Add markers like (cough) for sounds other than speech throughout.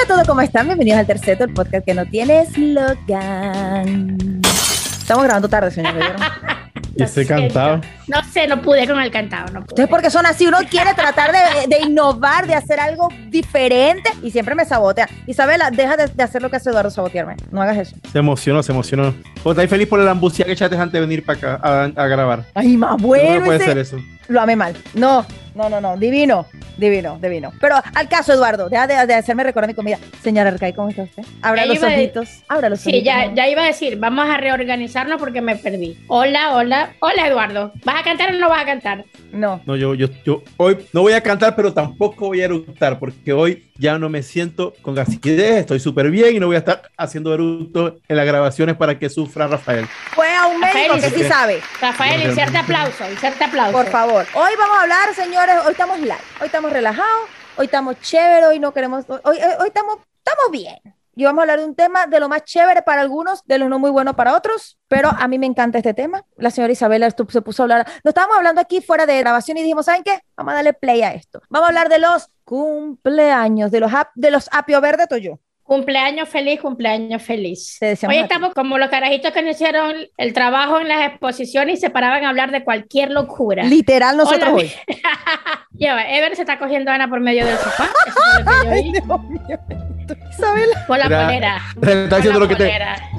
Hola a todos, ¿cómo están? Bienvenidos al Terceto, el podcast que no tiene slogan. Estamos grabando tarde, señor. Y estoy cantado. No sé, no pude con el cantado. No pude. Ustedes porque son así, uno quiere tratar de, de innovar, de hacer algo diferente y siempre me sabotea. Isabela, deja de, de hacer lo que hace Eduardo, sabotearme. No hagas eso. Se emocionó, se emocionó. ¿O estáis feliz por la lambucia que echaste antes de venir para acá a, a grabar? Ay, más ¿Cómo bueno. no puede ese- ser eso? Lo amé mal. No, no, no, no. Divino, divino, divino. Pero al caso, Eduardo, deja de, de hacerme recordar mi comida. Señora Arcay, ¿cómo está usted? Abra Ya los ojitos. Abra los Sí, ojitos. ya, amor. ya iba a decir, vamos a reorganizarnos porque me perdí. Hola, hola. Hola, Eduardo. ¿Vas a cantar o no vas a cantar? No. No, yo, yo, yo hoy no voy a cantar, pero tampoco voy a eructar, porque hoy ya no me siento con gasidez, estoy súper bien y no voy a estar haciendo eructos en las grabaciones para que sufra Rafael. Fue a un médico que sí sabe. Rafael, inserte aplauso, inserte aplauso. Por favor. Hoy vamos a hablar, señores. Hoy estamos live. Hoy estamos relajados. Hoy estamos chévere. Hoy no queremos. Hoy, hoy, hoy estamos, estamos bien. Y vamos a hablar de un tema de lo más chévere para algunos, de lo no muy bueno para otros. Pero a mí me encanta este tema. La señora Isabela se puso a hablar. Nos estábamos hablando aquí fuera de grabación y dijimos, ¿saben qué? Vamos a darle play a esto. Vamos a hablar de los cumpleaños, de los, ap- de los apio verde toyo. Cumpleaños feliz, cumpleaños feliz. Hoy estamos como los carajitos que no hicieron el trabajo en las exposiciones y se paraban a hablar de cualquier locura. Literal nosotros Hola, hoy. (laughs) Ya va, Ever se está cogiendo a Ana por medio del sofá. Eso fue lo que yo Ay, vi. Dios mío. Isabela. Por la Mira, polera. (laughs) Está Por diciendo la lo que, te,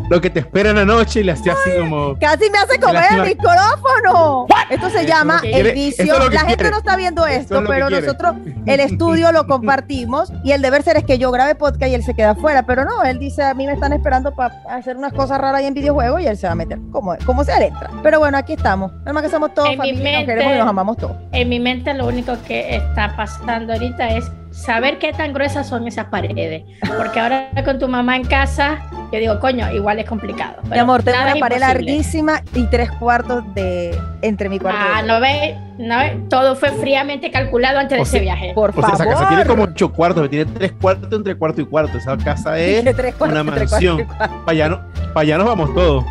lo que te espera en la noche y le hacía así como... Casi me hace comer el micrófono. Esto se Eso llama es que el vicio. es La gente quiere. no está viendo esto, es pero nosotros el estudio lo compartimos y el deber ser es que yo grabe podcast y él se queda afuera. Pero no, él dice, a mí me están esperando para hacer unas cosas raras ahí en videojuegos y él se va a meter. Como, como sea, él entra. Pero bueno, aquí estamos. Nada más que somos todos En familia, nos queremos y nos amamos todos. En mi mente lo único que está pasando ahorita es saber qué tan gruesas son esas paredes. Porque ahora con tu mamá en casa, yo digo, coño, igual es complicado. Mi amor, tengo una pared imposible. larguísima y tres cuartos de entre mi cuarto. y Ah, no ve, no ve, todo fue fríamente calculado antes de ese sea- viaje. Por O sea, favor. esa casa tiene como ocho cuartos, tiene tres cuartos entre cuarto y cuarto. Esa casa es... De tres cuartos, una mansión. Para allá, no- para allá nos vamos todos.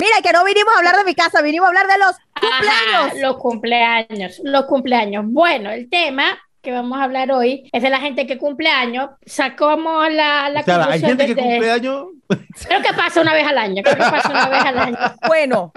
Mira, que no vinimos a hablar de mi casa, vinimos a hablar de los Ajá, los cumpleaños, los cumpleaños. Bueno, el tema que vamos a hablar hoy es de la gente que cumpleaños. Sacamos la, la O sea, hay gente que cumple años... Creo que pasa una vez al año, creo que pasa una vez al año. Bueno,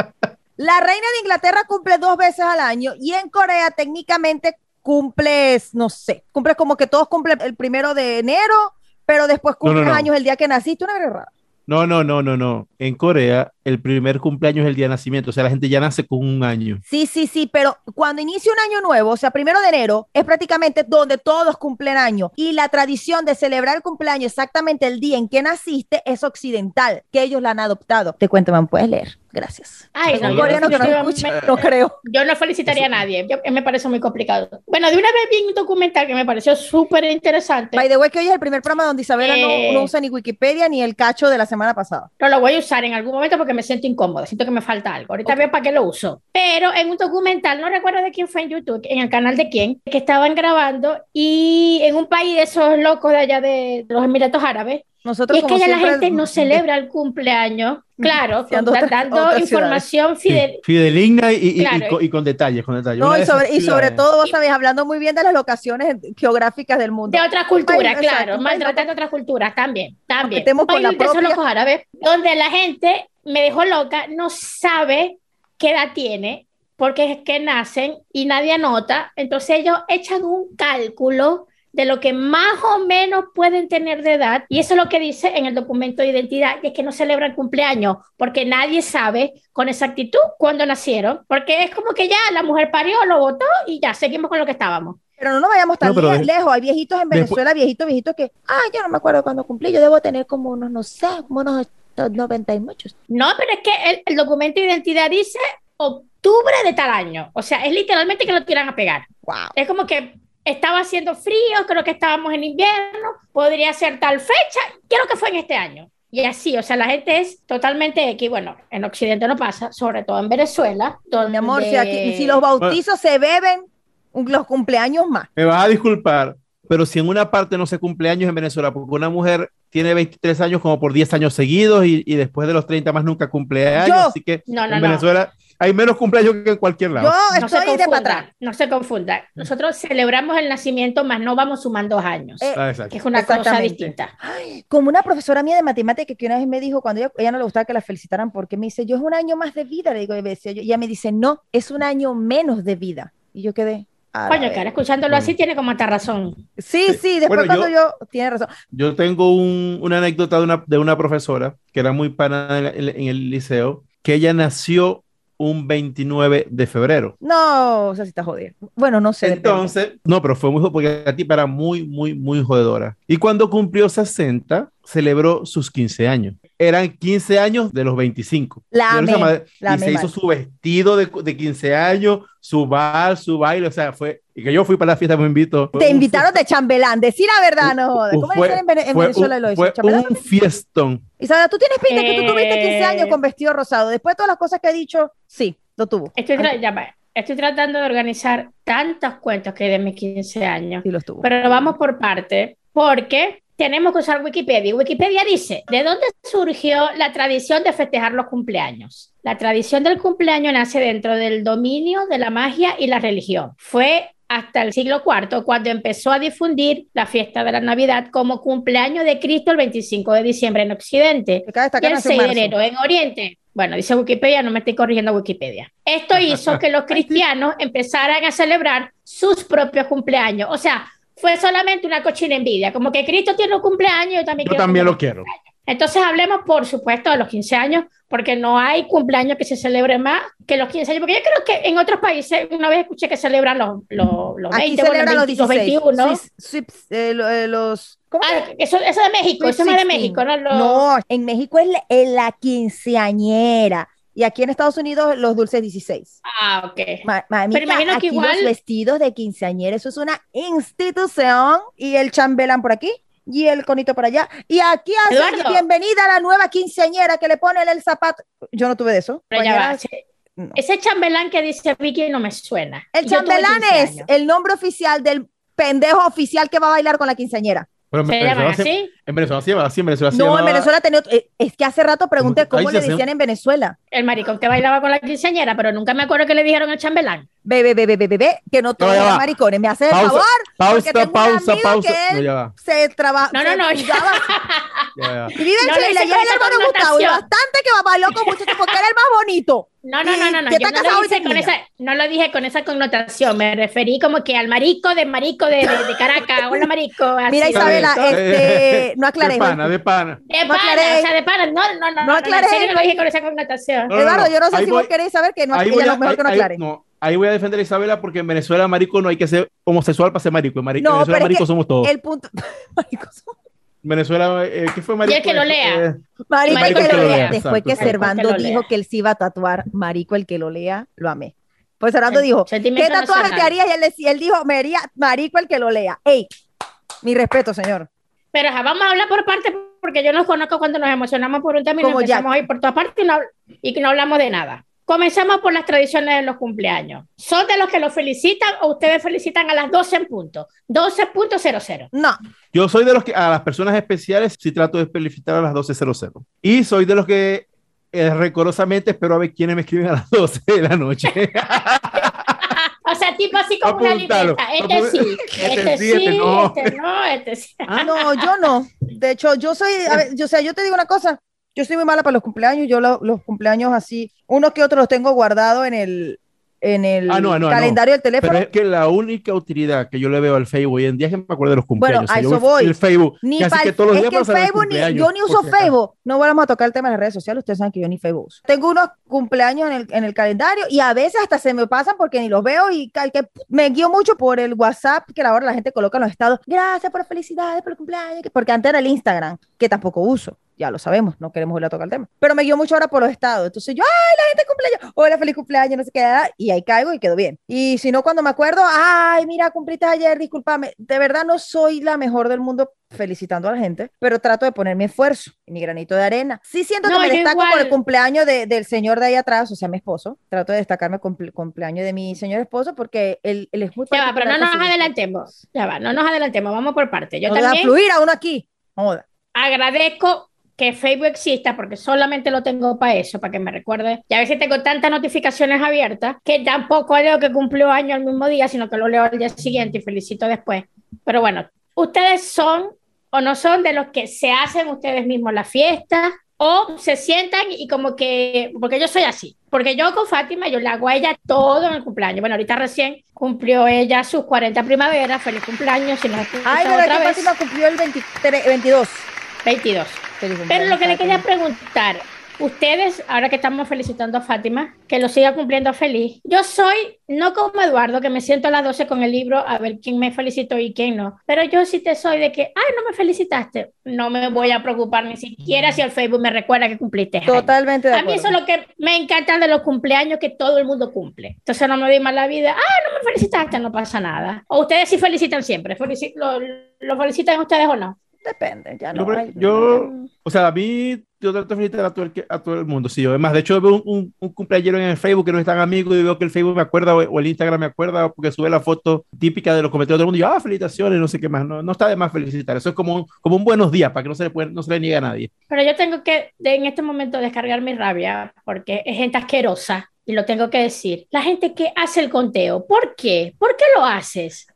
la reina de Inglaterra cumple dos veces al año y en Corea técnicamente cumples, no sé, cumples como que todos cumplen el primero de enero, pero después No, no, cumples no. años el día que naciste, una guerra. No, no, no, no, no. En Corea, el primer cumpleaños es el día de nacimiento. O sea, la gente ya nace con un año. Sí, sí, sí, pero cuando inicia un año nuevo, o sea, primero de enero, es prácticamente donde todos cumplen año. Y la tradición de celebrar el cumpleaños exactamente el día en que naciste es occidental, que ellos la han adoptado. Te cuento, man, puedes leer. Gracias. Ay, no, yo que no definitivamente- escucha, no creo. Yo no felicitaría a nadie, yo- me parece muy complicado. Bueno, de una vez vi un documental que me pareció súper interesante. By the way, que hoy es el primer programa donde Isabela no- Eh. no, usa ni Wikipedia ni el cacho de la semana pasada. No lo voy a usar en algún momento porque me siento incómoda, siento que me falta algo. Ahorita veo para qué lo uso. Pero en un documental, no recuerdo de quién fue en YouTube, en el canal de quién, que estaban grabando y en un país de esos locos de allá de los Emiratos Árabes. Nosotros Y es que allá la gente no celebra el cumpleaños, claro, Sí, ando con- otras- dando otras información fidel. fideligna y, y- y- Claro. y con, y con detalles, con detalles. No, y sobre, y sobre ciudades. todo, vos sabés, hablando muy bien de las locaciones geográficas del mundo. De otra cultura, Ay, exacto, claro, maltratando otras culturas también, también. con la propia. árabes, donde la gente me dejó loca, no sabe qué edad tiene, porque es que nacen y nadie anota, entonces ellos echan un cálculo de lo que más o menos pueden tener de edad, y eso es lo que dice en el documento de identidad, y es que no celebran cumpleaños, porque nadie sabe con exactitud cuándo nacieron, porque es como que ya la mujer parió, lo votó y ya seguimos con lo que estábamos. Pero no nos vayamos tan No, le- de- lejos. Hay viejitos en Venezuela, viejitos, viejitos que, ah, yo no me acuerdo cuándo cumplí. Yo debo tener como unos, no sé, como unos 90 y muchos. No, pero es que el, el documento de identidad dice octubre de tal año. O sea, es literalmente que lo tiran a pegar. Wow. Es como que estaba haciendo frío, creo que estábamos en invierno, podría ser tal fecha, creo que fue en este año. Y así, o sea, la gente es totalmente aquí, bueno, en Occidente no pasa, sobre todo en Venezuela, donde... Mi amor, si, aquí, si los bautizos se beben, los cumpleaños más. Me vas a disculpar, pero si en una parte no se cumpleaños en Venezuela porque una mujer tiene 23 años como por 10 años seguidos y, y después de los 30 más nunca cumple años. Yo. Así que No, no, en no. Venezuela hay menos cumpleaños que en cualquier lado. Yo No se estoy de para atrás. no se confundan. Nosotros celebramos el nacimiento, más no vamos sumando años, Eh, Ah, que es una cosa distinta. Como una profesora mía de matemáticas que una vez me dijo, cuando ella, ella no le gustaba que la felicitaran, porque me dice, yo es un año más de vida, le digo, y yo, ella me dice, no, es un año menos de vida. Y yo quedé, Coño, cara, escuchándolo así tiene como hasta razón. Sí, sí, después Bueno, cuando yo, tiene razón. Yo tengo un- una anécdota de una, de una profesora que era muy pana en, el- en el liceo, que ella nació un 29 de febrero. No, o sea, si está jodido. Bueno, no sé. depende. Entonces, no, pero fue muy porque la tipa era muy, muy, muy jodedora. Y cuando cumplió 60, celebró sus 15 años. Eran 15 años de los 25. La amé, madre- la y se amé hizo su vestido de, de 15 años, su bar, su baile, o sea, fue, y que yo fui para la fiesta, me invito. Fue Te invitaron de chambelán, decir la verdad, no jodas. ¿Cómo fue- en, Vene- en fue Venezuela un, lo fue dicen? ¿Chambelán? un fiestón. Isabela, tú tienes pinta que tú tuviste 15 años Eh. con vestido rosado. Después de todas las cosas que he dicho, sí, lo tuvo. Estoy, tra- ya estoy tratando de organizar tantos cuentos que hay de mis 15 años, Sí, los tuvo. pero vamos por parte, porque tenemos que usar Wikipedia. Wikipedia dice, ¿de dónde surgió la tradición de festejar los cumpleaños? La tradición del cumpleaños nace dentro del dominio de la magia y la religión. Fue hasta el siglo IV cuando empezó a difundir la fiesta de la Navidad como cumpleaños de Cristo el 25 de diciembre en Occidente y el nació en 6 de enero en Oriente. Bueno, dice Wikipedia, no me estoy corrigiendo Wikipedia. Esto hizo que los (laughs) cristianos empezaran a celebrar sus propios cumpleaños. O sea, fue solamente una cochina envidia, como que Cristo tiene un cumpleaños, yo también Yo quiero también lo quiero. entonces hablemos, por supuesto, de los 15 años, porque no hay cumpleaños que se celebre más que los 15 años, porque yo creo que en otros países, una vez escuché que celebran los, los, los Aquí 20, bueno, los 20, 16. 21. Swiss- Swiss- eh, lo- eh, los... ¿Cómo Ah, eso, eso de México, eso es más de 16. México, ¿no? Los- No, en México es la, es la quinceañera. Y aquí en Estados Unidos los dulces 16. Ah, ok. Ma- mamita, Pero imagino que aquí igual- los vestidos de quinceañera, eso es una institución. Y el chambelán por aquí y el conito por allá. Y aquí hace bienvenida a la nueva quinceañera que le pone el zapato. Yo no tuve de eso. Pero ya va, No. Ese chambelán que dice Vicky no me suena. El Y chambelán 15 es el nombre oficial del pendejo oficial que va a bailar con la quinceañera. En ¿Se llaman Venezuela, se, así? en Venezuela se llama así, en Venezuela se No, en llamaba- Venezuela tenía eh, Es que hace rato pregunté ¿Cómo? le se decían en Venezuela. El maricón que bailaba con la quinceañera, pero nunca me acuerdo que le dijeron el chambelán. Bebé, bebé, bebé, bebé, que no todos va. maricones. Me hace el Pausa, favor. pausa, tengo pausa, pausa. que No, él ya va, se trabaja. No, no, no, ya. ya. Y vive en No Chile, y con hermano Gustavo, y bastante que bailó con muchachos porque era el más bonito. No, no, no, no, no. Yo no lo, dije con esa, no lo dije con esa connotación. Me referí como que al marico de marico de, de, de Caracas. Hola, marico. (laughs) así. Mira, Isabela, este, (laughs) no aclaré. De pana, de pana. De no pana, aclaré. o sea, de pana. No, no, no. No, no, aclaré. En serio no lo dije con esa connotación. No, no, Eduardo, no. yo no sé Ahí si voy- vos queréis saber que no, voy, lo a, mejor ahí- que no ahí- aclare. no, ahí voy a defender a Isabela porque en Venezuela marico no hay que ser homosexual para ser marico. En, No, Venezuela pero es marico que somos todos. El punto. (laughs) Marico, En Venezuela, eh, ¿qué fue marico? el que lo lea. Eh, Marico, Marico el que lo lea. exacto, Después que exacto. Servando Marico el que dijo lea. que él se iba a tatuar Marico el que lo lea, lo amé. Pues Servando El dijo, ¿qué tatuaje te nacional. harías? Y él, decía, él dijo, me haría Marico el que lo lea. Ey, mi respeto, señor. Pero ajá, vamos a hablar por parte porque yo no conozco cuando nos emocionamos por un tema y nos empezamos a ir por todas partes y no, y que no hablamos de nada. Comenzamos por las tradiciones de los cumpleaños. ¿Son de los que los felicitan o ustedes felicitan a las 12 en punto? 12.00. No, Yo soy de los que a las personas especiales sí trato de felicitar a las 12.00. Y soy de los que eh, recorosamente espero a ver quiénes me escriben a las 12 de la noche. (laughs) O sea, tipo así como una Apúntalo. libreta. Este sí, Este este sí, sí, este no. este no, este sí. no, yo no. De hecho, yo soy, a ver, yo, o sea, yo te digo una cosa, yo soy muy mala para los cumpleaños, yo lo- los cumpleaños así, unos que otros los tengo guardados en el, en el Ah, no, no, calendario del teléfono. Pero es que la única utilidad que yo le veo al Facebook hoy en día es que me acuerdo de los cumpleaños. a yo eso voy-. El Facebook. Ni casi que todos los es días que el Facebook, ni- yo ni uso. Facebook. No vamos a tocar el tema de las redes sociales. Ustedes saben que yo ni Facebook uso. Tengo unos cumpleaños en el, en el calendario y a veces hasta se me pasan porque ni los veo y que me guío mucho por el WhatsApp que ahora la gente coloca en los estados. Gracias por las felicidades, por el cumpleaños. que- Porque antes era el Instagram, que tampoco uso. Ya lo sabemos, no queremos volver a tocar el tema. Pero me guío mucho ahora por los estados. Entonces yo, ay, la gente cumpleaños, hola, feliz cumpleaños, no sé qué, y ahí caigo y quedo bien. Y si no, cuando me acuerdo, ay, mira, cumpliste ayer, discúlpame. De verdad no soy la mejor del mundo felicitando a la gente, pero trato de poner mi esfuerzo y mi granito de arena. Sí siento No, que me destaco por el cumpleaños de- del señor de ahí atrás, o sea, mi esposo. Trato de destacarme el cumpleaños de mi señor esposo porque él, él es muy Ya va, pero no nos adelantemos. Ya va, no nos adelantemos, vamos por parte. Yo No también. fluir a uno aquí. Joda. agradezco que Facebook exista porque solamente lo tengo para eso, para que me recuerde. Y a veces tengo tantas notificaciones abiertas que tampoco leo que cumplió año el mismo día, sino que lo leo al día siguiente y felicito después. Pero bueno, ustedes son o no son de los que se hacen ustedes mismos la fiesta o se sientan y como que, porque yo soy así, porque yo con Fátima yo le hago a ella todo en el cumpleaños. Bueno, ahorita recién cumplió ella sus 40 primaveras, feliz cumpleaños. Si Ay, pero otra vez. Fátima cumplió el 23, 22. 22. Pero lo que le quería preguntar, ustedes, ahora que estamos felicitando a Fátima, que lo siga cumpliendo feliz. Yo soy, no como Eduardo, que me siento a las 12 con el libro a ver quién me felicitó y quién no, pero yo sí te soy de que, ay, no me felicitaste, no me voy a preocupar ni siquiera si el Facebook me recuerda que cumpliste. Totalmente de A mí eso es lo que me encanta de los cumpleaños, que todo el mundo cumple. Entonces no me di mal la vida, ay, no me felicitaste, no pasa nada. O ustedes sí felicitan siempre, lo, ¿lo felicitan ustedes o no? Depende, ya no. Yo, hay- yo, o sea, a mí, yo trato de felicitar a todo el, a todo el mundo. Sí, yo, además, de hecho, veo un, un, un cumpleañero en el Facebook que no es tan amigo y veo que el Facebook me acuerda o, o el Instagram me acuerda porque sube la foto típica de los comentarios de todo el mundo y yo, ah, felicitaciones, no sé qué más. No, no está de más felicitar. Eso es como, un- como un buenos días para que no se le, puede- no se le niegue a nadie. Pero yo tengo que de- en este momento descargar mi rabia porque es gente asquerosa y lo tengo que decir. La gente que hace el conteo, ¿por qué? ¿Por qué lo haces?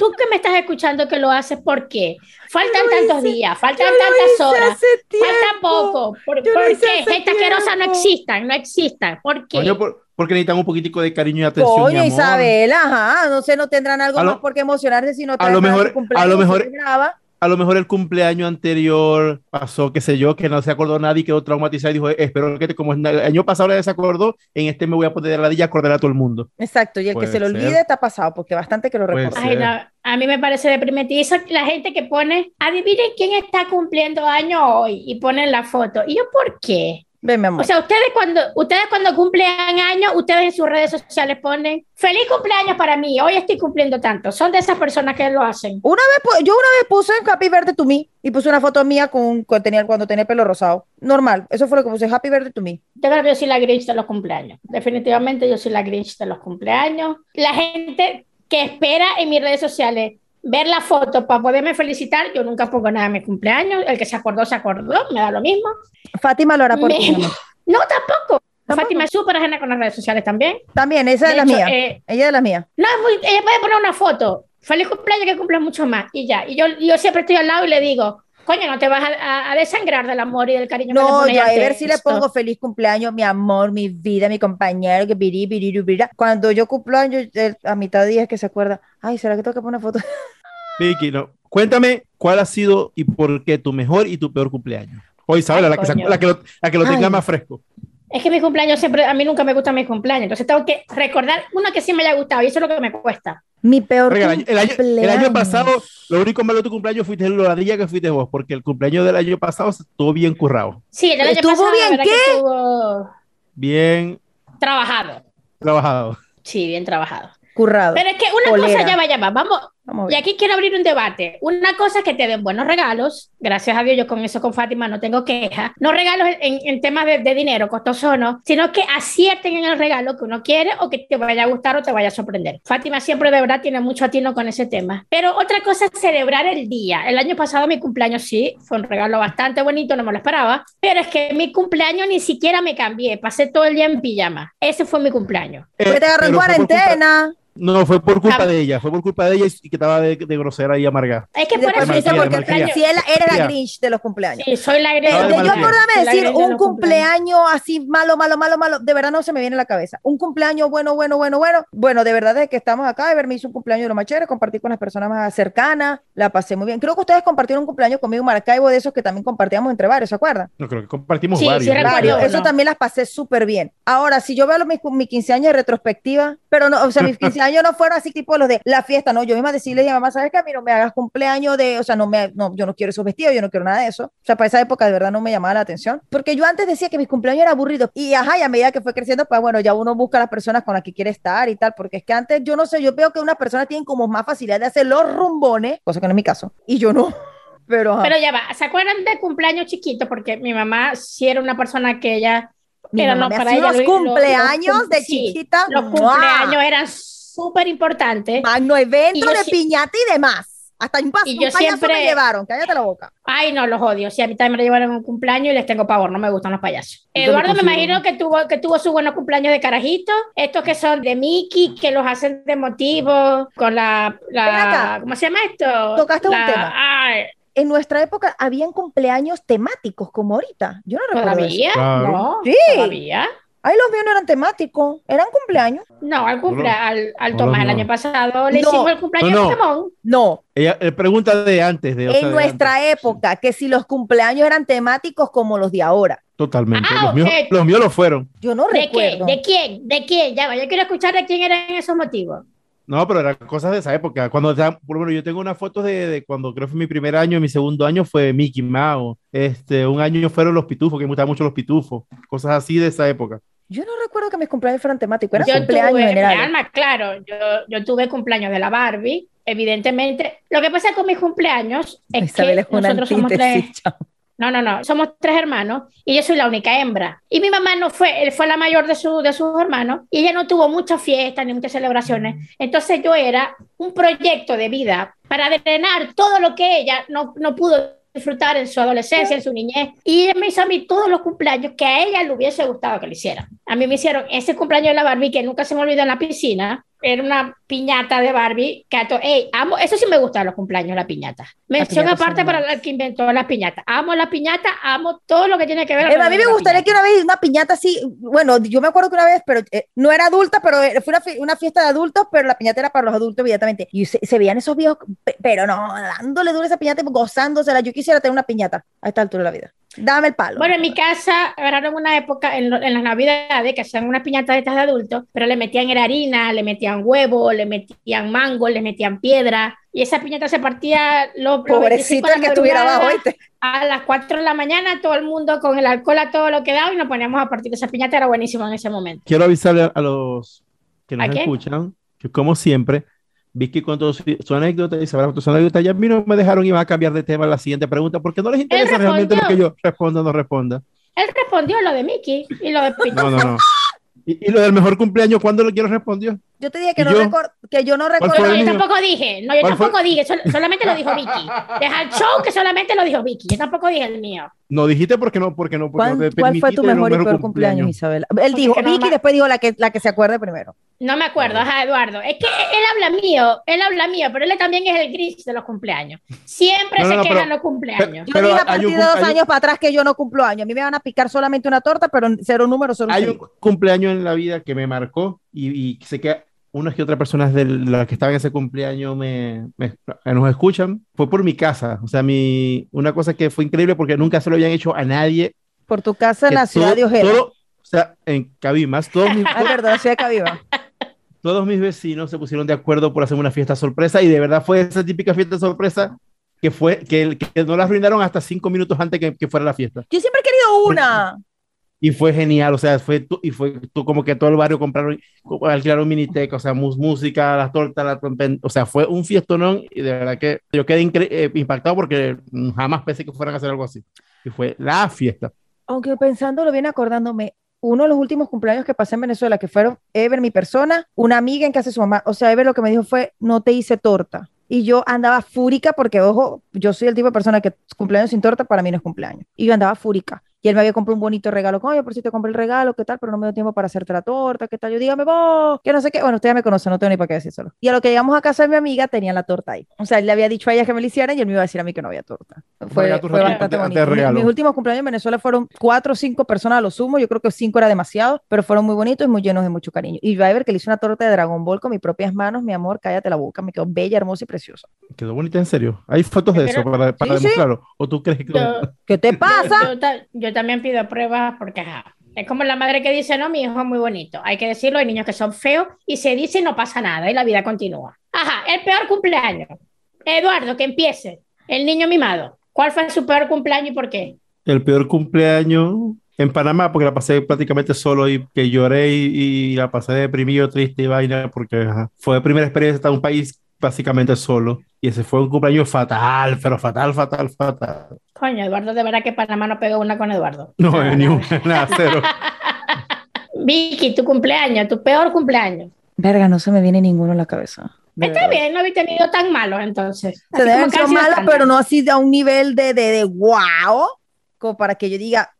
Tú que me estás escuchando que lo haces, ¿por qué? Faltan lo tantos hice- días, faltan tantas hice horas, hace falta poco. ¿Por, por hice qué? Gente asquerosa no existan, no existan. ¿Por qué? Coño, por- porque necesitan un poquitico de cariño y atención. Coño, amor. Isabel, ajá, no sé, no tendrán algo lo- más por qué emocionarse si no a lo mejor- a lo mejor- graba. A lo mejor el cumpleaños anterior pasó, qué sé yo, que no se acordó nadie, quedó traumatizado y dijo, espero que te- como el año pasado le desacordó, en este me voy a poner la ladilla y acordar a todo el mundo. Exacto, y el que Puede se lo ser. olvide está pasado, porque bastante que lo recuerda. Ay, no, a mí me parece deprimente. Y eso, la gente que pone, adivinen quién está cumpliendo año hoy y ponen la foto. ¿Y yo por qué? Ven, mi amor. O sea, ustedes cuando, ustedes cuando cumplen años, ustedes en sus redes sociales ponen feliz cumpleaños para mí, hoy estoy cumpliendo tanto. Son de esas personas que lo hacen. Una vez, yo una vez puse Happy Birthday to Me y puse una foto mía con, con- tenía, cuando tenía el pelo rosado. Normal, eso fue lo que puse, Happy Birthday to Me. Yo creo que yo soy la Grinch de los cumpleaños. Definitivamente yo soy la Grinch de los cumpleaños. La gente que espera en mis redes sociales ver la foto para poderme felicitar, yo nunca pongo nada en mi cumpleaños. El que se acordó, se acordó, me da lo mismo. Fátima lo hará por Me- ti. (laughs) No, tampoco. ¿Tampoco? Fátima es súper ajena con las redes sociales también. También, esa De es la hecho, mía. eh, Ella es la mía. No, ella puede poner una foto. Feliz cumpleaños, que cumpla mucho más. Y ya. Y yo, yo siempre estoy al lado y le digo, coño, no te vas a, a- a desangrar del amor y del cariño que le No, pones yo al a ver si le pongo feliz cumpleaños, mi amor, mi vida, mi compañero, que. Cuando yo cumplo años, a mitad de día es que se acuerda, ay, ¿será que tengo que poner una foto? (laughs) Vicky, no. Cuéntame cuál ha sido y por qué tu mejor y tu peor cumpleaños. O Isabela, la que, la que lo, la que lo tenga Ay. más fresco. Es que mi cumpleaños siempre, a mí nunca me gustan mis cumpleaños. Entonces tengo que recordar uno que sí me haya gustado y eso es lo que me cuesta. Mi peor Oiga, el, año, el el pasado, lo único malo de tu cumpleaños fuiste la ladilla que fuiste vos, porque el cumpleaños del año pasado estuvo bien currado, Sí, el año ¿Estuvo pasado, bien qué? que estuvo bien trabajado. trabajado. Sí, bien trabajado. currado. Pero es que una Polera. cosa, ya va, ya va. Vamos, Vamos a Y aquí quiero abrir un debate. Una cosa es que te den buenos regalos. Gracias a Dios, yo con eso con Fátima no tengo queja. No regalos en, en temas de, de dinero, costoso o no, sino que acierten en el regalo que uno quiere o que te vaya a gustar o te vaya a sorprender. Fátima siempre de verdad tiene mucho atino con ese tema. Pero otra cosa es celebrar el día. El año pasado mi cumpleaños sí, fue un regalo bastante bonito, no me lo esperaba. Pero es que mi cumpleaños ni siquiera me cambié. Pasé todo el día en pijama. Ese fue mi cumpleaños. Porque te agarró en Eh, cuarentena. No, fue por culpa de ella, fue por culpa de ella y, que estaba de, de grosera y amargada. Es que por eso porque él era la. Grinch de los cumpleaños. Sí, soy la Grinch de de yo acordarme de decir de un cumpleaños. cumpleaños así malo, malo, malo, malo, de verdad no se me viene a la cabeza. Un cumpleaños bueno, bueno, bueno, bueno. Bueno, de verdad es que estamos acá, Ever me hizo un cumpleaños de lo más chévere, compartí con las personas más cercanas, la pasé muy bien. Creo que ustedes compartieron un cumpleaños conmigo en Maracaibo de esos que también compartíamos entre varios, ¿se acuerdan? No creo que compartimos Sí, sí, varios. recuerdo. Eso también las pasé súper bien. Ahora, si yo veo los- mis, mis 15 años de retrospectiva, pero no, o sea, mis 15 años (laughs) no fueron así tipo los de la fiesta, no, yo misma decirle a mi mamá, ¿sabes qué? A mí no me hagas cumpleaños de, o sea, no me, no, yo no quiero esos vestidos, yo no quiero nada de eso. O sea, para esa época de verdad no me llamaba la atención, porque yo antes decía que mis cumpleaños eran aburridos y ajá, y a medida que fue creciendo, pues bueno, ya uno busca a las personas con las que quiere estar y tal, porque es que antes yo no sé, yo veo que unas personas tienen como más facilidad de hacer los rumbones, cosa que no es mi caso, y yo no. (laughs) Pero, ajá, Pero ya va, ¿se acuerdan de cumpleaños chiquitos? Porque mi mamá sí era una persona que ella... mi mamá no, me para ella cumpleaños los cum- de sí, chiquita. Los cumpleaños eran súper importantes. Magno evento de sí- piñata y demás. Hasta un, paso, Y yo un payaso siempre- me llevaron, cállate la boca. Ay, no, los odio. Sí, a mí también me lo llevaron en un cumpleaños y les tengo pavor, no me gustan los payasos. Yo Eduardo me imagino que tuvo, que tuvo su buenos cumpleaños de carajito. Estos que son de Mickey, que los hacen de motivo, con la... La ¿Cómo se llama esto? Tocaste un La- tema. Ay, En nuestra época habían cumpleaños temáticos como ahorita. Yo no recuerdo eso. ¿Todavía? Claro. No, Sí. todavía. Ay, los míos no eran temáticos, eran cumpleaños. No, al cumple, al, al no, Tomás el año pasado le No. hicimos el cumpleaños No, Ramón. No, Ella eh, pregunta de antes. De, sea, en de nuestra antes. época, que si los cumpleaños eran temáticos como los de ahora. Totalmente. Ah, los, míos, los míos lo fueron. Yo no ¿De qué? recuerdo. ¿De quién? ¿De quién? Ya va, yo quiero escuchar de quién eran esos motivos. No, pero eran cosas de esa época. Cuando, por lo menos yo tengo una foto de, de cuando creo que fue mi primer año, mi segundo año fue Mickey Mouse. Este, un año fueron los pitufos, que me gustaban mucho los pitufos. Cosas así de esa época. Yo no recuerdo que mis cumpleaños fueran temáticos, eran Yo cumpleaños tuve, alma, claro, yo, yo tuve cumpleaños de la Barbie, evidentemente. Lo que pasa con mis cumpleaños es Isabel que es una nosotros somos tres, chao. No, no, no, somos tres hermanos y yo soy la única hembra. Y mi mamá no fue, él fue la mayor de, su, de sus hermanos y ella no tuvo muchas fiestas ni muchas celebraciones. Entonces yo era un proyecto de vida para drenar todo lo que ella no, no pudo disfrutar en su adolescencia, en su niñez. Y ella me hizo a mí todos los cumpleaños que a ella le hubiese gustado que le hicieran. A mí me hicieron ese cumpleaños de la Barbie que nunca se me olvidó en la piscina. Era una piñata de Barbie que ey, amo, eso sí me gusta los cumpleaños, la piñata. Mención piñata son aparte para el que inventó la piñata. Amo la piñata, amo todo lo que tiene que ver Eh, a mí me la gustaría que piñata. una vez una piñata así, bueno, yo me acuerdo que una vez, pero eh, no era adulta, pero fue una, una fiesta de adultos, pero la piñata era para los adultos, evidentemente. Y se, se veían esos viejos, pe- pero no, dándole duro esa piñata gozándosela. Yo quisiera tener una piñata a esta altura de la vida. Dame el palo. Bueno, en mi casa agarraron una época en, en las navidades que hacían unas piñatas de estas de adultos, pero le metían era harina, le metían huevo, le metían mango, le metían piedra, y esa piñata se partía los, los 25 Pobrecito el que estuviera abajo, ¿oíste? a las 4 de la mañana, todo el mundo con el alcohol a todo lo que daba y nos poníamos a partir de esa piñata, era buenísimo en ese momento. Quiero avisarle a- los que nos escuchan que, como siempre, Vicky contó su, su anécdota y sabrá su anécdota. Ya a mí no me dejaron y van a cambiar de tema a la siguiente pregunta porque no les interesa realmente lo que yo responda o no responda. Él respondió lo de Mickey y lo de Pitufo. No, no, no. Y, y lo del mejor cumpleaños, ¿cuándo lo quiero respondió? Yo te dije que, ¿Y no, yo? recor- que yo no recuerdo. No, yo tampoco dije, no, yo ¿Cuál fue? tampoco dije, sol- solamente lo dijo Vicky. (laughs) Deja el show que solamente lo dijo Vicky, yo tampoco dije el mío. No dijiste porque no, porque no, porque ¿Cuál, no te cuál fue tu mejor y peor cumpleaños, Isabel? Él dijo no Vicky, me- después dijo la que, la que se acuerde primero. No me acuerdo, ajá, Eduardo. Es que él habla mío, él habla mío, pero él también es el gris de los cumpleaños. Siempre No, no, se no, quejan pero- los cumpleaños. Yo Pero dije a partir un de dos hay un- años para atrás que yo no cumplo años. A mí me van a picar solamente una torta, pero cero número, solo Hay un cumpleaños en la vida que me marcó y, y sé que unas que otras personas de las que estaban en ese cumpleaños me, me- nos escuchan. Fue por mi casa. O sea, mi, una cosa que fue increíble porque nunca se lo habían hecho a nadie. por tu casa en la ciudad todo- de Ojeda. todo- o sea, en Cabimas, todos mis, (laughs) perdón, la ciudad de todos mis vecinos se pusieron de acuerdo por hacer una fiesta sorpresa y de verdad fue esa típica fiesta sorpresa que fue que, que no la arruinaron hasta cinco minutos antes que, que fuera la fiesta. Yo siempre he querido una. Y fue genial, o sea, fue y fue como que todo el barrio compraron, alquilaron miniteca, o sea, música, las tortas, la trompen- o sea, fue un fiestonón y de verdad que yo quedé eh, impactado porque jamás pensé que fueran a hacer algo así. Y fue la fiesta. Aunque pensándolo bien, acordándome, uno de los últimos cumpleaños que pasé en Venezuela, que fueron Ever, mi persona, una amiga en casa de su mamá. O sea, Ever lo que me dijo fue, no te hice torta. Y yo andaba fúrica porque, ojo, yo soy el tipo de persona que cumpleaños sin torta para mí no es cumpleaños. Y yo andaba fúrica. Y él me había comprado un bonito regalo. Coño, por si te compré el regalo, ¿qué tal? Pero no me dio tiempo para hacerte la torta, ¿qué tal? Yo dígame vos, que no sé qué. Bueno, usted ya me conoce, no tengo ni para qué decírselo. Y a lo que llegamos a casa de mi amiga, tenía la torta ahí. O sea, él le había dicho a ella que me la hicieran y él me iba a decir a mí que no había torta. Fue, tu fue regalo, bastante te- te bonito. Regalo. Mis últimos cumpleaños en Venezuela fueron cuatro o cinco personas a lo sumo. Yo creo que cinco era demasiado, pero fueron muy bonitos y muy llenos de mucho cariño. Y yo a ver que le hice una torta de Dragon Ball con mis propias manos, mi amor, cállate la boca. Me quedó bella, hermosa y preciosa. Quedó bonita en serio. Hay fotos de Pero- eso para, para Sí, sí. demostrarlo. ¿O tú crees que Yo, ¿Qué te yo, pasa? yo ta- también pido pruebas porque ajá, es como la madre que dice, no, mi hijo es muy bonito. Hay que decirlo, hay niños que son feos y se dice y no pasa nada y la vida continúa. Ajá, el peor cumpleaños. Eduardo, que empiece. El niño mimado. ¿Cuál fue su peor cumpleaños y por qué? el peor cumpleaños en Panamá porque la pasé prácticamente solo y que lloré y, y la pasé deprimido, triste y vaina porque ajá, fue la primera experiencia en un país básicamente solo y ese fue un cumpleaños fatal, pero fatal, fatal, fatal. Coño, Eduardo, de verdad que Panamá no pegó una con Eduardo. No, Nada, ni una, (laughs) nada, cero. Vicky, tu cumpleaños, tu peor cumpleaños. Verga, no se me viene ninguno a la cabeza. Está bien, no había tenido tan malos entonces. Se deben ser malos, pero no así a un nivel de, de, de wow, como para que yo diga,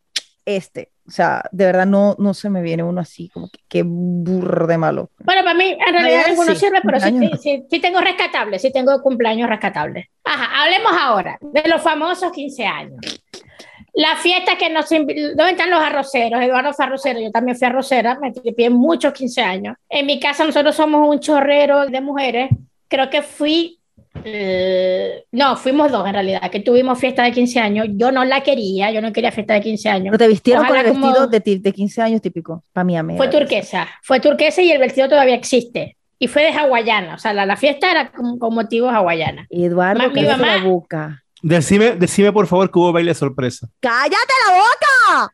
este. O sea, de verdad no, no se me viene uno así, como que qué burro de malo. Bueno, para mí en realidad ninguno sí, sirve, pero sí, cumpleaños sí, sí tengo rescatables, sí tengo cumpleaños rescatables. Ajá, hablemos ahora de los famosos 15 años. La fiesta que nos... ¿Dónde están los arroceros? Eduardo fue arrocero, yo también fui arrocera, me tripié muchos 15 años. En mi casa nosotros somos un chorrero de mujeres. Creo que fui... eh, no, fuimos dos en realidad, que tuvimos fiesta de 15 años. Yo no la quería, yo no quería fiesta de 15 años. Pero te vistieron Ojalá con el como- vestido de, de 15 años típico, para mi amiga. Fue turquesa, fue turquesa y el vestido todavía existe. Y fue de hawaiana, o sea, la, la fiesta era con, con motivos hawaiana. Eduardo, Ma- mi mamá- la boca. Decime, decime por favor que hubo baile sorpresa. ¡Cállate la boca!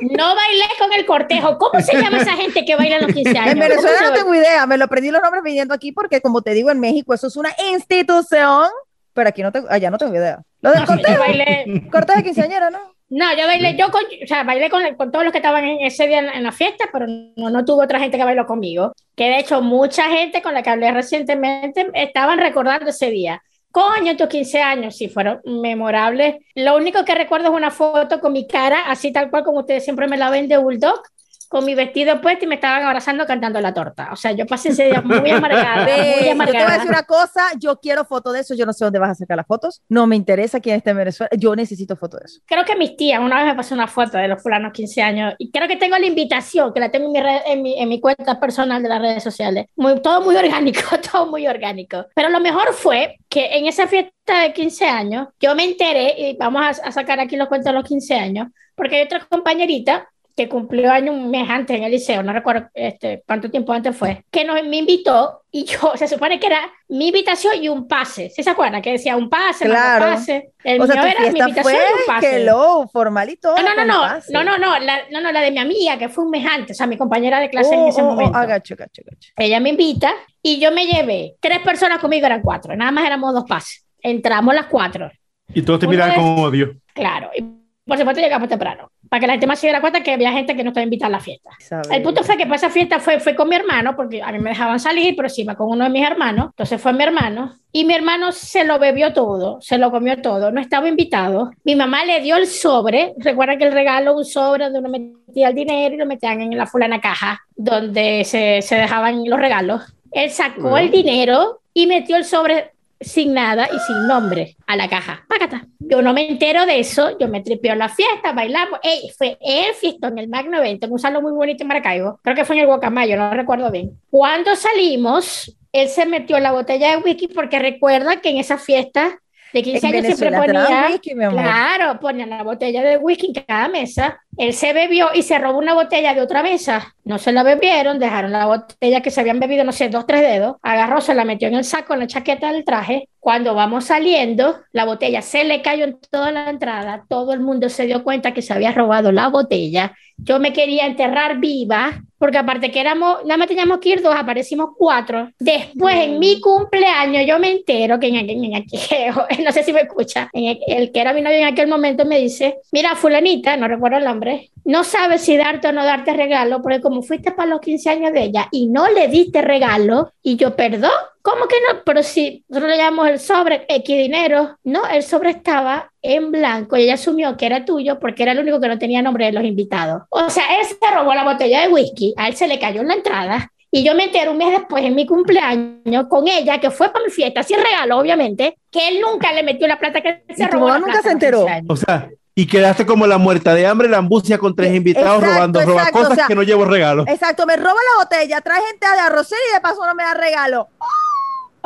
No bailé con el cortejo. ¿Cómo se llama esa gente que baila en los 15 años? En Venezuela ¿Cómo no tengo idea, me lo aprendí los nombres viniendo aquí porque, como te digo, en México eso es una institución, pero aquí no tengo, allá no tengo idea. Lo del No, cortejo, bailé, cortejo de quinceañera, ¿no? no, yo bailé, yo con, o sea, bailé con, con todos los que estaban en ese día en, en la fiesta, pero no, no tuve otra gente que bailó conmigo. Que de hecho, mucha gente con la que hablé recientemente estaban recordando ese día. Coño, tus 15 años, sí, fueron memorables. Lo único que recuerdo es una foto con mi cara, así tal cual como ustedes siempre me la ven de Bulldog, con mi vestido puesto y me estaban abrazando cantando la torta. O sea, yo pasé ese día muy amargada, (laughs) muy yo te voy a amargada. decir una cosa, yo quiero foto de eso, yo no sé dónde vas a sacar las fotos, no me interesa quién está en Venezuela, yo necesito foto de eso. Creo que mis tías una vez me pasó una foto de los fulanos 15 años y creo que tengo la invitación, que la tengo en mi, red- en mi, en mi cuenta personal de las redes sociales. Muy, todo muy orgánico, (laughs) todo muy orgánico. Pero lo mejor fue que en esa fiesta de 15 años yo me enteré, y vamos a, a sacar aquí los cuentos de los 15 años, porque hay otra compañerita que cumplió año un mes antes en el liceo, no recuerdo este, cuánto tiempo antes fue, que nos, me invitó y yo, (laughs) se supone que era mi invitación y un pase, ¿sí se acuerdan? Que decía un pase, Claro. dos pases. El O sea, mío tu era mi invitación fue y un pase. que lo formal y todo. No, no, no, no, pase. no, no, no, la, no, no, la de mi amiga, que fue un mes antes, o sea, mi compañera de clase en Oh, ese oh, oh, momento. agacho, agacho, agacho. Ella me invita y yo me llevé tres personas conmigo, eran cuatro, nada más éramos dos pases. Entramos las cuatro, Y todos te miraban con odio. claro. Y por supuesto llegamos temprano, para que la gente más se diera cuenta que había gente que no estaba invitada a la fiesta. Sabe. El punto fue que para esa fiesta fue, fue con mi hermano, porque a mí me dejaban salir, pero sí iba con uno de mis hermanos. Entonces fue mi hermano. Y mi hermano se lo bebió todo, se lo comió todo. No estaba invitado. Mi mamá le dio el sobre. Recuerda que el regalo, un sobre donde uno metía el dinero y lo metían en la fulana caja, donde se, se dejaban los regalos. Él sacó Bueno. el dinero y metió el sobre sin nada y sin nombre a la caja. Págata. Yo no me entero de eso, yo me tripeo en la fiesta, bailamos. Ey, fue el fiestón el Magno Evento, en un salón muy bonito en Maracaibo. Creo que fue en el Guacamayo, no recuerdo bien. Cuando salimos, él se metió la botella de whisky porque recuerda que en esa fiesta de 15 En años siempre Venezuela ponía... whisky, mi amor. Claro, ponían la botella de whisky en cada mesa. Él se bebió y se robó una botella de otra mesa. No se la bebieron, dejaron la botella que se habían bebido, no sé, dos, tres dedos. Agarró, se la metió en el saco, en la chaqueta del traje. Cuando vamos saliendo, la botella se le cayó en toda la entrada. Todo el mundo se dio cuenta que se había robado la botella. Yo me quería enterrar viva, porque aparte que éramos, nada más teníamos que ir dos, aparecimos cuatro. Después, en mi cumpleaños, yo me entero que en, en aquel- no sé si me escucha, en el, el que era mi novio en aquel momento me dice, mira, fulanita, no recuerdo el nombre, no sabe si darte o no darte regalo, porque como fuiste para los 15 años de ella y no le diste regalo, y yo, perdón, ¿cómo que no? Pero si nosotros le llamamos el sobre X dinero, no, el sobre estaba en blanco y ella asumió que era tuyo porque era el único que no tenía nombre de los invitados. O sea, él se robó la botella de whisky, a él se le cayó en la entrada. Y yo me entero un mes después, en mi cumpleaños, con ella, que fue para mi fiesta, sin regalo, obviamente, que él nunca le metió la plata que se ¿Y tu robó. mamá la nunca se enteró? 15 años. O sea, y quedaste como la muerta de hambre, la ambucia con tres Eh, invitados exacto, robando, roba exacto, cosas o sea- que no llevo regalo. Exacto, me roba la botella, trae gente de arrocera y de paso no me da regalo.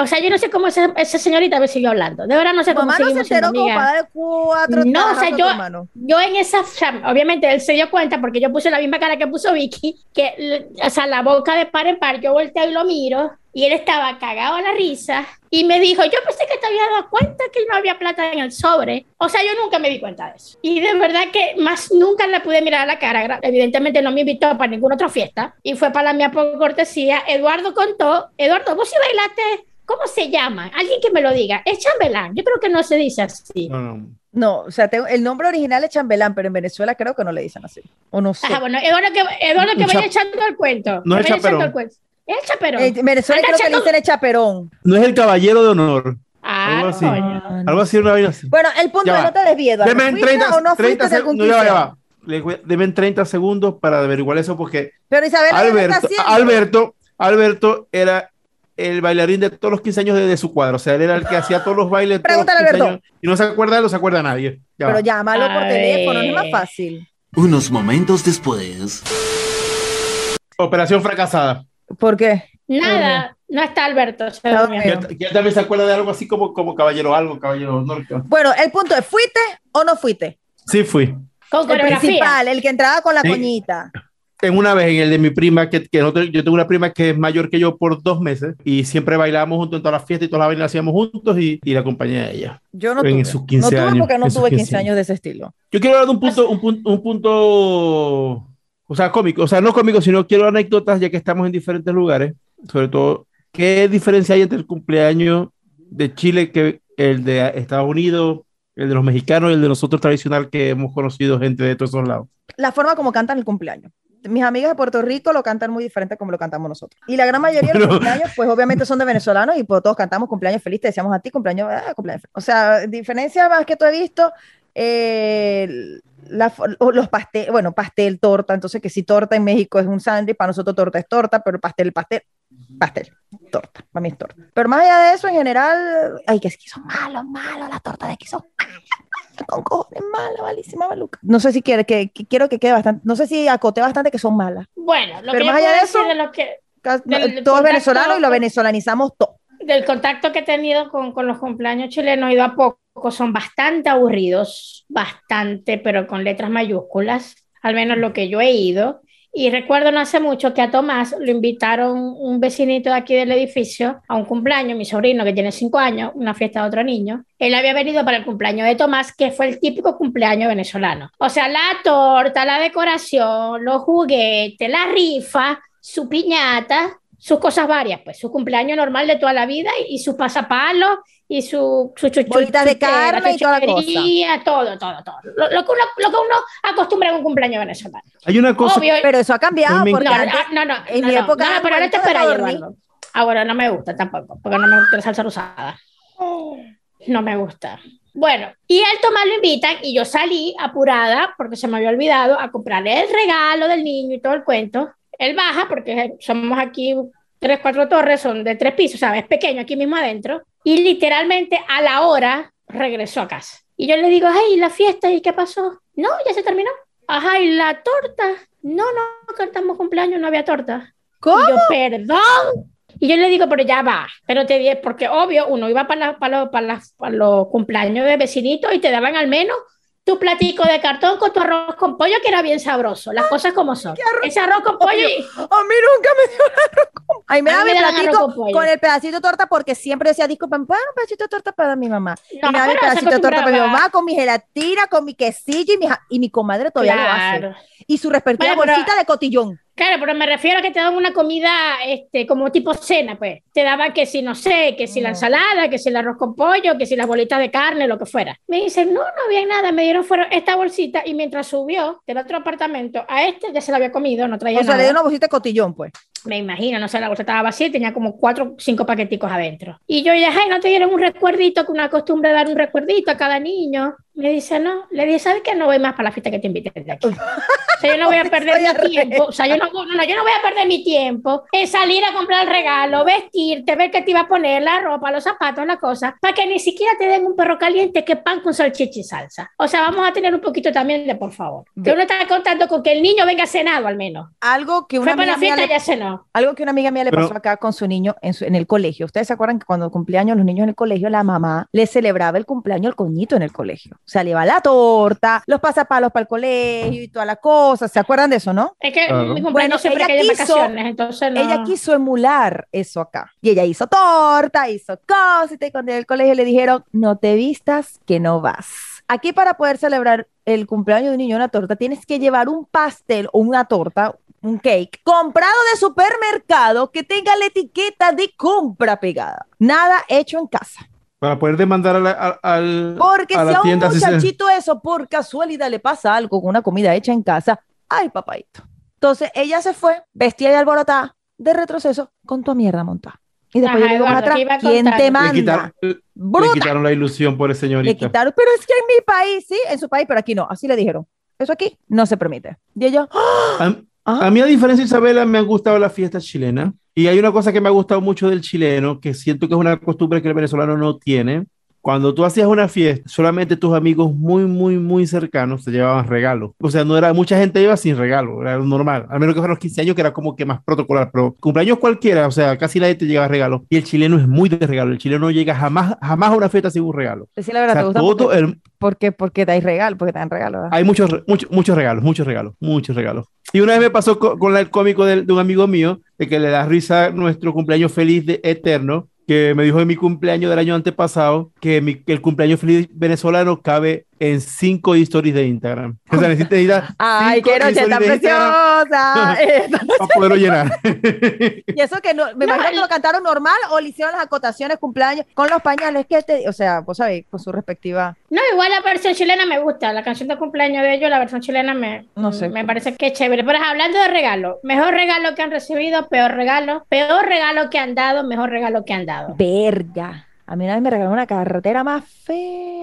O sea, yo no sé cómo esa, esa señorita me siguió hablando. De verdad no sé cómo mamá no se enteró como para dar cuatro No, o sea, yo-. Yo en esa, o sea, obviamente él se dio cuenta porque yo puse la misma cara que puso Vicky, que, o sea, la boca de par en par, yo volteo y lo miro y él estaba cagado a la risa y me dijo, yo pensé que te había dado cuenta que no había plata en el sobre. O sea, yo nunca me di cuenta de eso. Y de verdad que más nunca le pude mirar a la cara. Evidentemente no me invitó para ninguna otra fiesta y fue para la mía por cortesía. Eduardo contó, Eduardo, vos sí bailaste, ¿cómo se llama? Alguien que me lo diga. Es chambelán, yo creo que no se dice así. No, no. No, o sea, tengo- el nombre original es chambelán, pero en Venezuela creo que no le dicen así. O no sé. Ajá, bueno, Eduardo que, Eduardo que Un vaya echando el cuento. No que es vaya echando chaperón. el cuento. El chaperón. En Venezuela Anda, creo que le dicen el chaperón. No es el caballero de honor. Ah, algo así. Algo así, una vaina así. Bueno, el punto es va. no te Eduardo. Deme en ¿Fuiste 30, o no 30 fuiste de algún segundos. Ya va, ya 15? va. Le voy- Deme en 30 segundos para averiguar eso porque Pero Isabel, ¿qué está Alberto, haciendo? Alberto, Alberto era el bailarín de todos los 15 años de, de su cuadro. O sea, él era el que hacía todos los bailes. Pregúntale, 15 Alberto. años. Y no se acuerda, no se acuerda nadie. Ya Pero va. llámalo por A teléfono, no es más fácil. Unos momentos después. Operación fracasada. ¿Por qué? Nada, no está Alberto. ¿Quién también se acuerda de algo así como, como caballero algo, caballero honor? Bueno, el punto es, ¿fuiste o no fuiste? Sí, fui. Con El coreografía. principal, el que entraba con la Sí. coñita. En una vez, en el de mi prima, que, que yo tengo una prima que es mayor que yo por dos meses y siempre bailábamos juntos en todas las fiestas y todas las vainas hacíamos juntos y, y la acompañé a ella. Yo no En tuve. sus 15 no tuve años, porque no tuve 15 15 años de ese estilo. Yo quiero hablar de un punto, un punto, un punto, o sea, cómico, o sea, no cómico, sino quiero anécdotas ya que estamos en diferentes lugares, sobre todo, ¿qué diferencia hay entre el cumpleaños de Chile que el de Estados Unidos, el de los mexicanos y el de nosotros tradicional que hemos conocido gente de todos esos lados? La forma como cantan el cumpleaños. Mis amigas de Puerto Rico lo cantan muy diferente como lo cantamos nosotros. Y la gran mayoría de los cumpleaños, pues obviamente son de venezolanos y pues, todos cantamos cumpleaños feliz, te decíamos a ti cumpleaños, ah, cumpleaños feliz. O sea, diferencia más que tú he visto, eh, la los pastel, bueno, pastel, torta, entonces que si torta en México es un sándwich, para nosotros torta es torta, pero pastel, pastel, pastel, torta, para mí es torta. Pero más allá de eso, en general, ay, que es que son malos, malos, las tortas de malas, (laughs) con cojones malas, malísima, maluca. No sé si quiere, que, que quiero que quede bastante, no sé si acoté bastante que son malas. Bueno, lo Pero que más allá de eso- de lo que Del- del todo es venezolano y lo venezolanizamos todo. del contacto que he tenido con, con los cumpleaños chilenos, he ido a poco, son bastante aburridos, bastante, pero con letras mayúsculas, al menos lo que yo he ido. Y recuerdo no hace mucho que a Tomás lo invitaron un vecinito de aquí del edificio a un cumpleaños, mi sobrino que tiene cinco años, una fiesta de otro niño. Él había venido para el cumpleaños de Tomás, que fue el típico cumpleaños venezolano. O sea, la torta, la decoración, los juguetes, la rifa, su piñata, sus cosas varias, pues su cumpleaños normal de toda la vida y, y sus pasapalos y su, su chuchu- Bolitas de carne y toda la cosa. todo, todo, todo. Lo, lo que uno, lo que uno acostumbra en un cumpleaños venezolano. Hay una cosa, Obvio, Pero eso ha cambiado porque no, antes- ah, no, no, en no, mi no, época no, pero ahora te espera. Ah, bueno, no me gusta tampoco, porque no me gusta la salsa rosada. No me gusta. Bueno, y el Tomás lo invitan y yo salí apurada porque se me había olvidado a comprarle el regalo del niño y todo el cuento. Él baja porque somos aquí tres, cuatro torres, son de tres pisos, ¿sabes? Es pequeño aquí mismo adentro. Y literalmente a la hora regresó a casa. Y yo le digo, ay, la fiesta, ¿y qué pasó? No, ya se terminó. Ajá, ¿y la torta? No, no, cantamos cumpleaños, no había torta. ¿Cómo? Y yo, perdón. Y yo le digo, pero ya va, pero te di, porque obvio, uno iba para, la- para, los- para, para los cumpleaños de vecinitos y te daban al menos tu platico de cartón con tu arroz con pollo, que era bien sabroso, las cosas como son. Ese arroz con pollo y, A mí nunca me dio arroz con... Me A da mí mi me platico arroz con pollo. con el pedacito de torta porque siempre decía, ¿me dar un pedacito de torta para mi mamá? y me da mi pedacito de torta para mi mamá con mi gelatina, con mi quesillo y mi, ja- y mi comadre todavía lo hace. Y su respectiva Bueno, pero- bolsita de cotillón. Claro, pero me refiero a que te daban una comida este, como tipo cena, pues. Te daban que si, no sé, que si la Mm. ensalada, que si el arroz con pollo, que si las bolitas de carne, lo que fuera. Me dicen, no, no había nada, me dieron fueron esta bolsita y mientras subió del otro apartamento a este, ya se la había comido, no traía O sea, nada. le dio una bolsita de cotillón, pues. Me imagino, no sé, la bolsa estaba vacía y tenía como cuatro, cinco paqueticos adentro. Y yo, ya, ay, ¿no te dieron un recuerdito? Que una costumbre de dar un recuerdito a cada niño. Me dice, no. Le dije, ¿sabes qué? No voy más para la fiesta que te invité de aquí. O sea, yo no voy a (laughs) perder mi arre. tiempo. O sea, yo no, no, no, yo no voy a perder mi tiempo en salir a comprar el regalo, vestirte, ver qué te iba a poner, la ropa, los zapatos, la cosa, para que ni siquiera te den un perro caliente que pan con salchicha y salsa. O sea, vamos a tener un poquito también de por favor. Que uno está contando con que el niño venga cenado al menos. Algo que una Fue para la mía fiesta le ya cenó. Algo que una amiga mía le Pero- pasó acá con su niño en, su- en el colegio. Ustedes se acuerdan que cuando cumpleaños los niños en el colegio, la mamá le celebraba el cumpleaños al coñito en el colegio. O sea, le iba la torta, los pasapalos para el colegio y toda la cosa. ¿Se acuerdan de eso, no? Es que Claro. mi cumpleaños Bueno, siempre ella que quiso- vacaciones, entonces no. Ella quiso emular eso acá. Y ella hizo torta, hizo cosas. Y cuando en el colegio le dijeron, no te vistas, que no vas. Aquí para poder celebrar el cumpleaños de un niño una torta, tienes que llevar un pastel o una torta, un cake, comprado de supermercado que tenga la etiqueta de compra pegada. Nada hecho en casa. para poder demandar a la, a- al, Porque a si la a un tienda. así se- muchachito eso por casualidad le pasa algo con una comida hecha en casa, ay, papaito. Entonces ella se fue, vestida y alborotada, de retroceso con tu mierda montada. Y después Ajá, Eduardo, atrás, ¿qué iba a ¿quién te Le Le manda? quitaron, le quitaron la ilusión por Le señorita. quitaron, pero es que en mi país, sí, en su país, pero aquí no, así le dijeron. Eso aquí no se permite. Y ellos, ¡ah! A, a mí, a diferencia de Isabela, me han gustado las fiestas chilenas. Y hay una cosa que me ha gustado mucho del chileno, que siento que es una costumbre que el venezolano no tiene. Cuando tú hacías una fiesta, solamente tus amigos muy, muy, muy cercanos te llevaban regalos. O sea, no era, mucha gente iba sin regalo, era normal. Al menos que fueran los 15 años, que era como que más protocolar. Pero cumpleaños cualquiera, o sea, casi nadie te lleva regalo. Y el chileno es muy de regalo. El chileno no llega jamás, jamás a una fiesta sin un regalo. decir la O verdad, sea, ¿te gusta? todo porque, el, porque, porque dais regalo, porque te dan regalo. ¿verdad? hay muchos, muchos, muchos regalos, muchos regalos, muchos regalos. Y una vez me pasó co- con, la- el cómico del- de, un amigo mío, de que le da risa nuestro cumpleaños feliz de eterno, que me dijo en mi cumpleaños del año antepasado que, mi- que el cumpleaños feliz venezolano cabe en cinco stories de Instagram. O sea, necesita necesita (laughs) Ay, qué noche tan preciosa. (laughs) Para poderlo llenar. y eso que no, me No, imagino que lo cantaron normal o le hicieron las acotaciones cumpleaños con los pañales que te, o sea, vos sabéis, con su respectiva. No, igual la versión chilena me gusta, la canción de cumpleaños de ellos, la versión chilena me, No sé. me parece que es chévere. Pero hablando de regalo, mejor regalo que han recibido, peor regalo, peor regalo que han dado, mejor regalo que han dado. Verga. A mí una vez me regalaron una carretera más fea.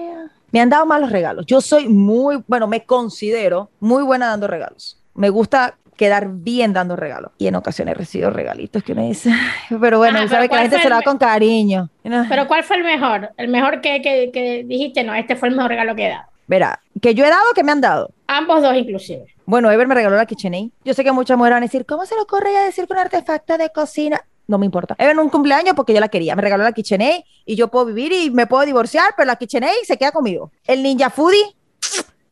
Me han dado malos regalos. Yo soy muy, bueno, me considero muy buena dando regalos. Me gusta quedar bien dando regalos. Y en ocasiones he recibido regalitos que me dicen, pero bueno, Ajá, sabe pero que la ¿cuál gente se lo da con cariño. Pero ¿cuál fue el mejor? El mejor que, que, que dijiste, no, este fue el mejor regalo que he dado. Verá, que yo he dado, que me han dado. Ambos dos inclusive. Bueno, Ever me regaló la KitchenAid. Yo sé que muchas mujeres van a decir, ¿cómo se le ocurre decir que un artefacto de cocina? No me importa. Ever en un cumpleaños porque yo la quería. Me regaló la KitchenAid y yo puedo vivir y me puedo divorciar, pero la KitchenAid se queda conmigo. El Ninja Foodie,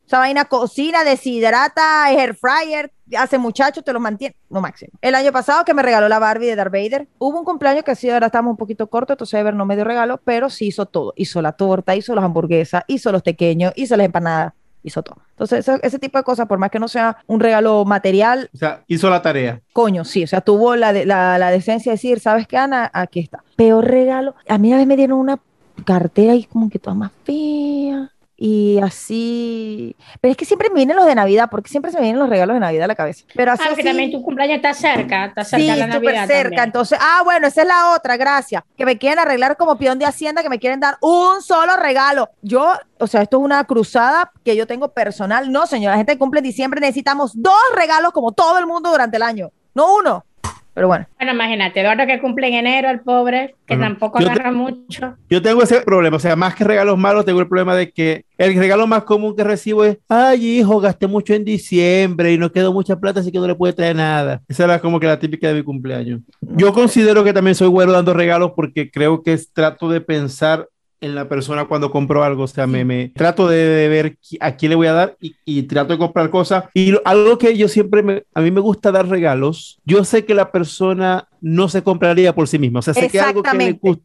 esa vaina cocina, deshidrata, air fryer, hace muchacho, te lo mantiene. No máximo. El año pasado que me regaló la Barbie de Darth Vader, hubo un cumpleaños que sí, ahora estamos un poquito corto, entonces Ever no me dio regalo, pero sí hizo todo. Hizo la torta, hizo las hamburguesas, hizo los pequeños, hizo las empanadas hizo todo. Entonces, ese, ese tipo de cosas, por más que no sea un regalo material, O sea, hizo la tarea. coño, sí, o sea, tuvo la, de- la, la decencia de decir, ¿sabes qué, Ana? Aquí está. Peor regalo. A mí una vez me dieron una cartera y como que toda más fea. Y así. Pero es que siempre me vienen los de Navidad, porque siempre se me vienen los regalos de Navidad a la cabeza. Pero así. Ah, porque así- también tu cumpleaños está cerca, está cerca Sí, la Navidad cerca. también. Entonces, ah, bueno, esa es la otra, gracias. Que me quieren arreglar como peón de Hacienda, que me quieren dar un solo regalo. Yo, o sea, esto es una cruzada que yo tengo personal. No, señora, la gente que cumple en diciembre necesitamos dos regalos como todo el mundo durante el año, no uno. Pero bueno, Bueno, imagínate, Eduardo que cumple en enero, el pobre, que tampoco Yo te- agarra mucho. Yo tengo ese problema, o sea, más que regalos malos, tengo el problema de que el regalo más común que recibo es, ay, hijo, gasté mucho en diciembre y no quedó mucha plata, así que no le puede traer nada. Esa era como que la típica de mi cumpleaños. Yo considero que también soy bueno dando regalos porque creo que trato de pensar en la persona cuando compro algo, o sea, me, me trato de, de ver a quién le voy a dar y, y trato de comprar cosas. Y lo- algo que yo siempre, me, a mí me gusta dar regalos, yo sé que la persona no se compraría por sí misma, o sea, sé que algo que le gusta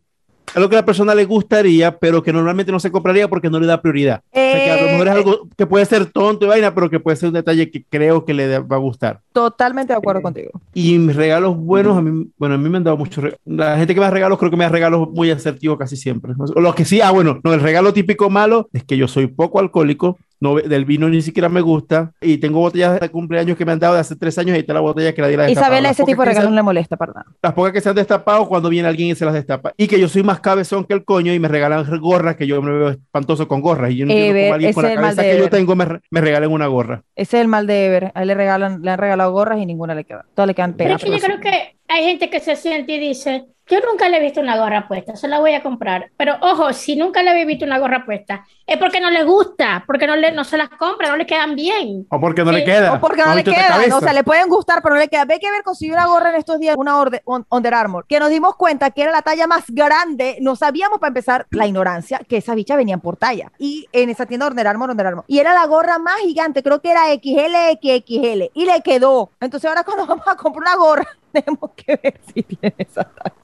algo que a la persona le gustaría, pero que normalmente no se compraría porque no le da prioridad. O sea, que a lo mejor es Eh, algo que puede ser tonto y vaina, pero que puede ser un detalle que creo que le va a gustar. totalmente de acuerdo Eh, contigo. Y mis regalos buenos, a mí, bueno, a mí me han dado muchos regalos. La gente que me da regalos, creo que me da regalos muy asertivos casi siempre. O los que sí, ah, bueno, no, el regalo típico malo es que yo soy poco alcohólico, no, del vino ni siquiera me gusta, y tengo botellas de cumpleaños que me han dado de hace tres años y ahí está la botella que la ha destapado. Isabela, ese tipo de regalos no le molesta para nada. las pocas que se han destapado cuando viene alguien y se las destapa. Y que yo soy más cabezón que el coño y me regalan gorras que yo me veo espantoso con gorras. Y yo no entiendo Ever, cómo alguien con la cabeza que yo tengo me, me regalen una gorra. Ese es el mal de Ever. A él le regalan, le han regalado gorras y ninguna le queda. Todas le quedan Pero es pegadas. que yo creo que hay gente que se siente y dice, yo nunca le he visto una gorra puesta, se la voy a comprar. Pero ojo, si nunca le había visto una gorra puesta, es porque no le gusta, porque no, le, no se las compra, no le quedan bien. O porque no Sí, le queda. O porque no, ha le quedan, o sea, le pueden gustar, pero no le queda. Ve que ver consiguió una gorra en estos días, una orde- un- Under Armour, que nos dimos cuenta que era la talla más grande. No sabíamos para empezar la ignorancia que esas bichas venían por talla. Y en esa tienda Under Armour, Under Armour. Y era la gorra más gigante, creo que era XL, XXL. Y le quedó. Entonces ahora cuando (laughs) vamos a comprar una gorra, (laughs) tenemos que ver si tiene esa talla.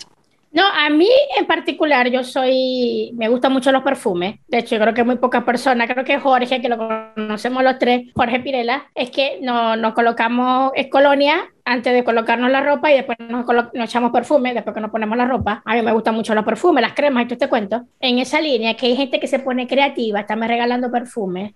No, a mí en particular, yo soy, me gustan mucho los perfumes. De hecho, yo creo que muy pocas personas, creo que Jorge, que lo conocemos los tres, Jorge Pirela, es que no, nos colocamos es colonia antes de colocarnos la ropa y después nos, nos echamos perfume, después que nos ponemos la ropa. A mí me gustan mucho los perfumes, las cremas y todo este cuento. En esa línea, que hay gente que se pone creativa, estarme regalando perfumes.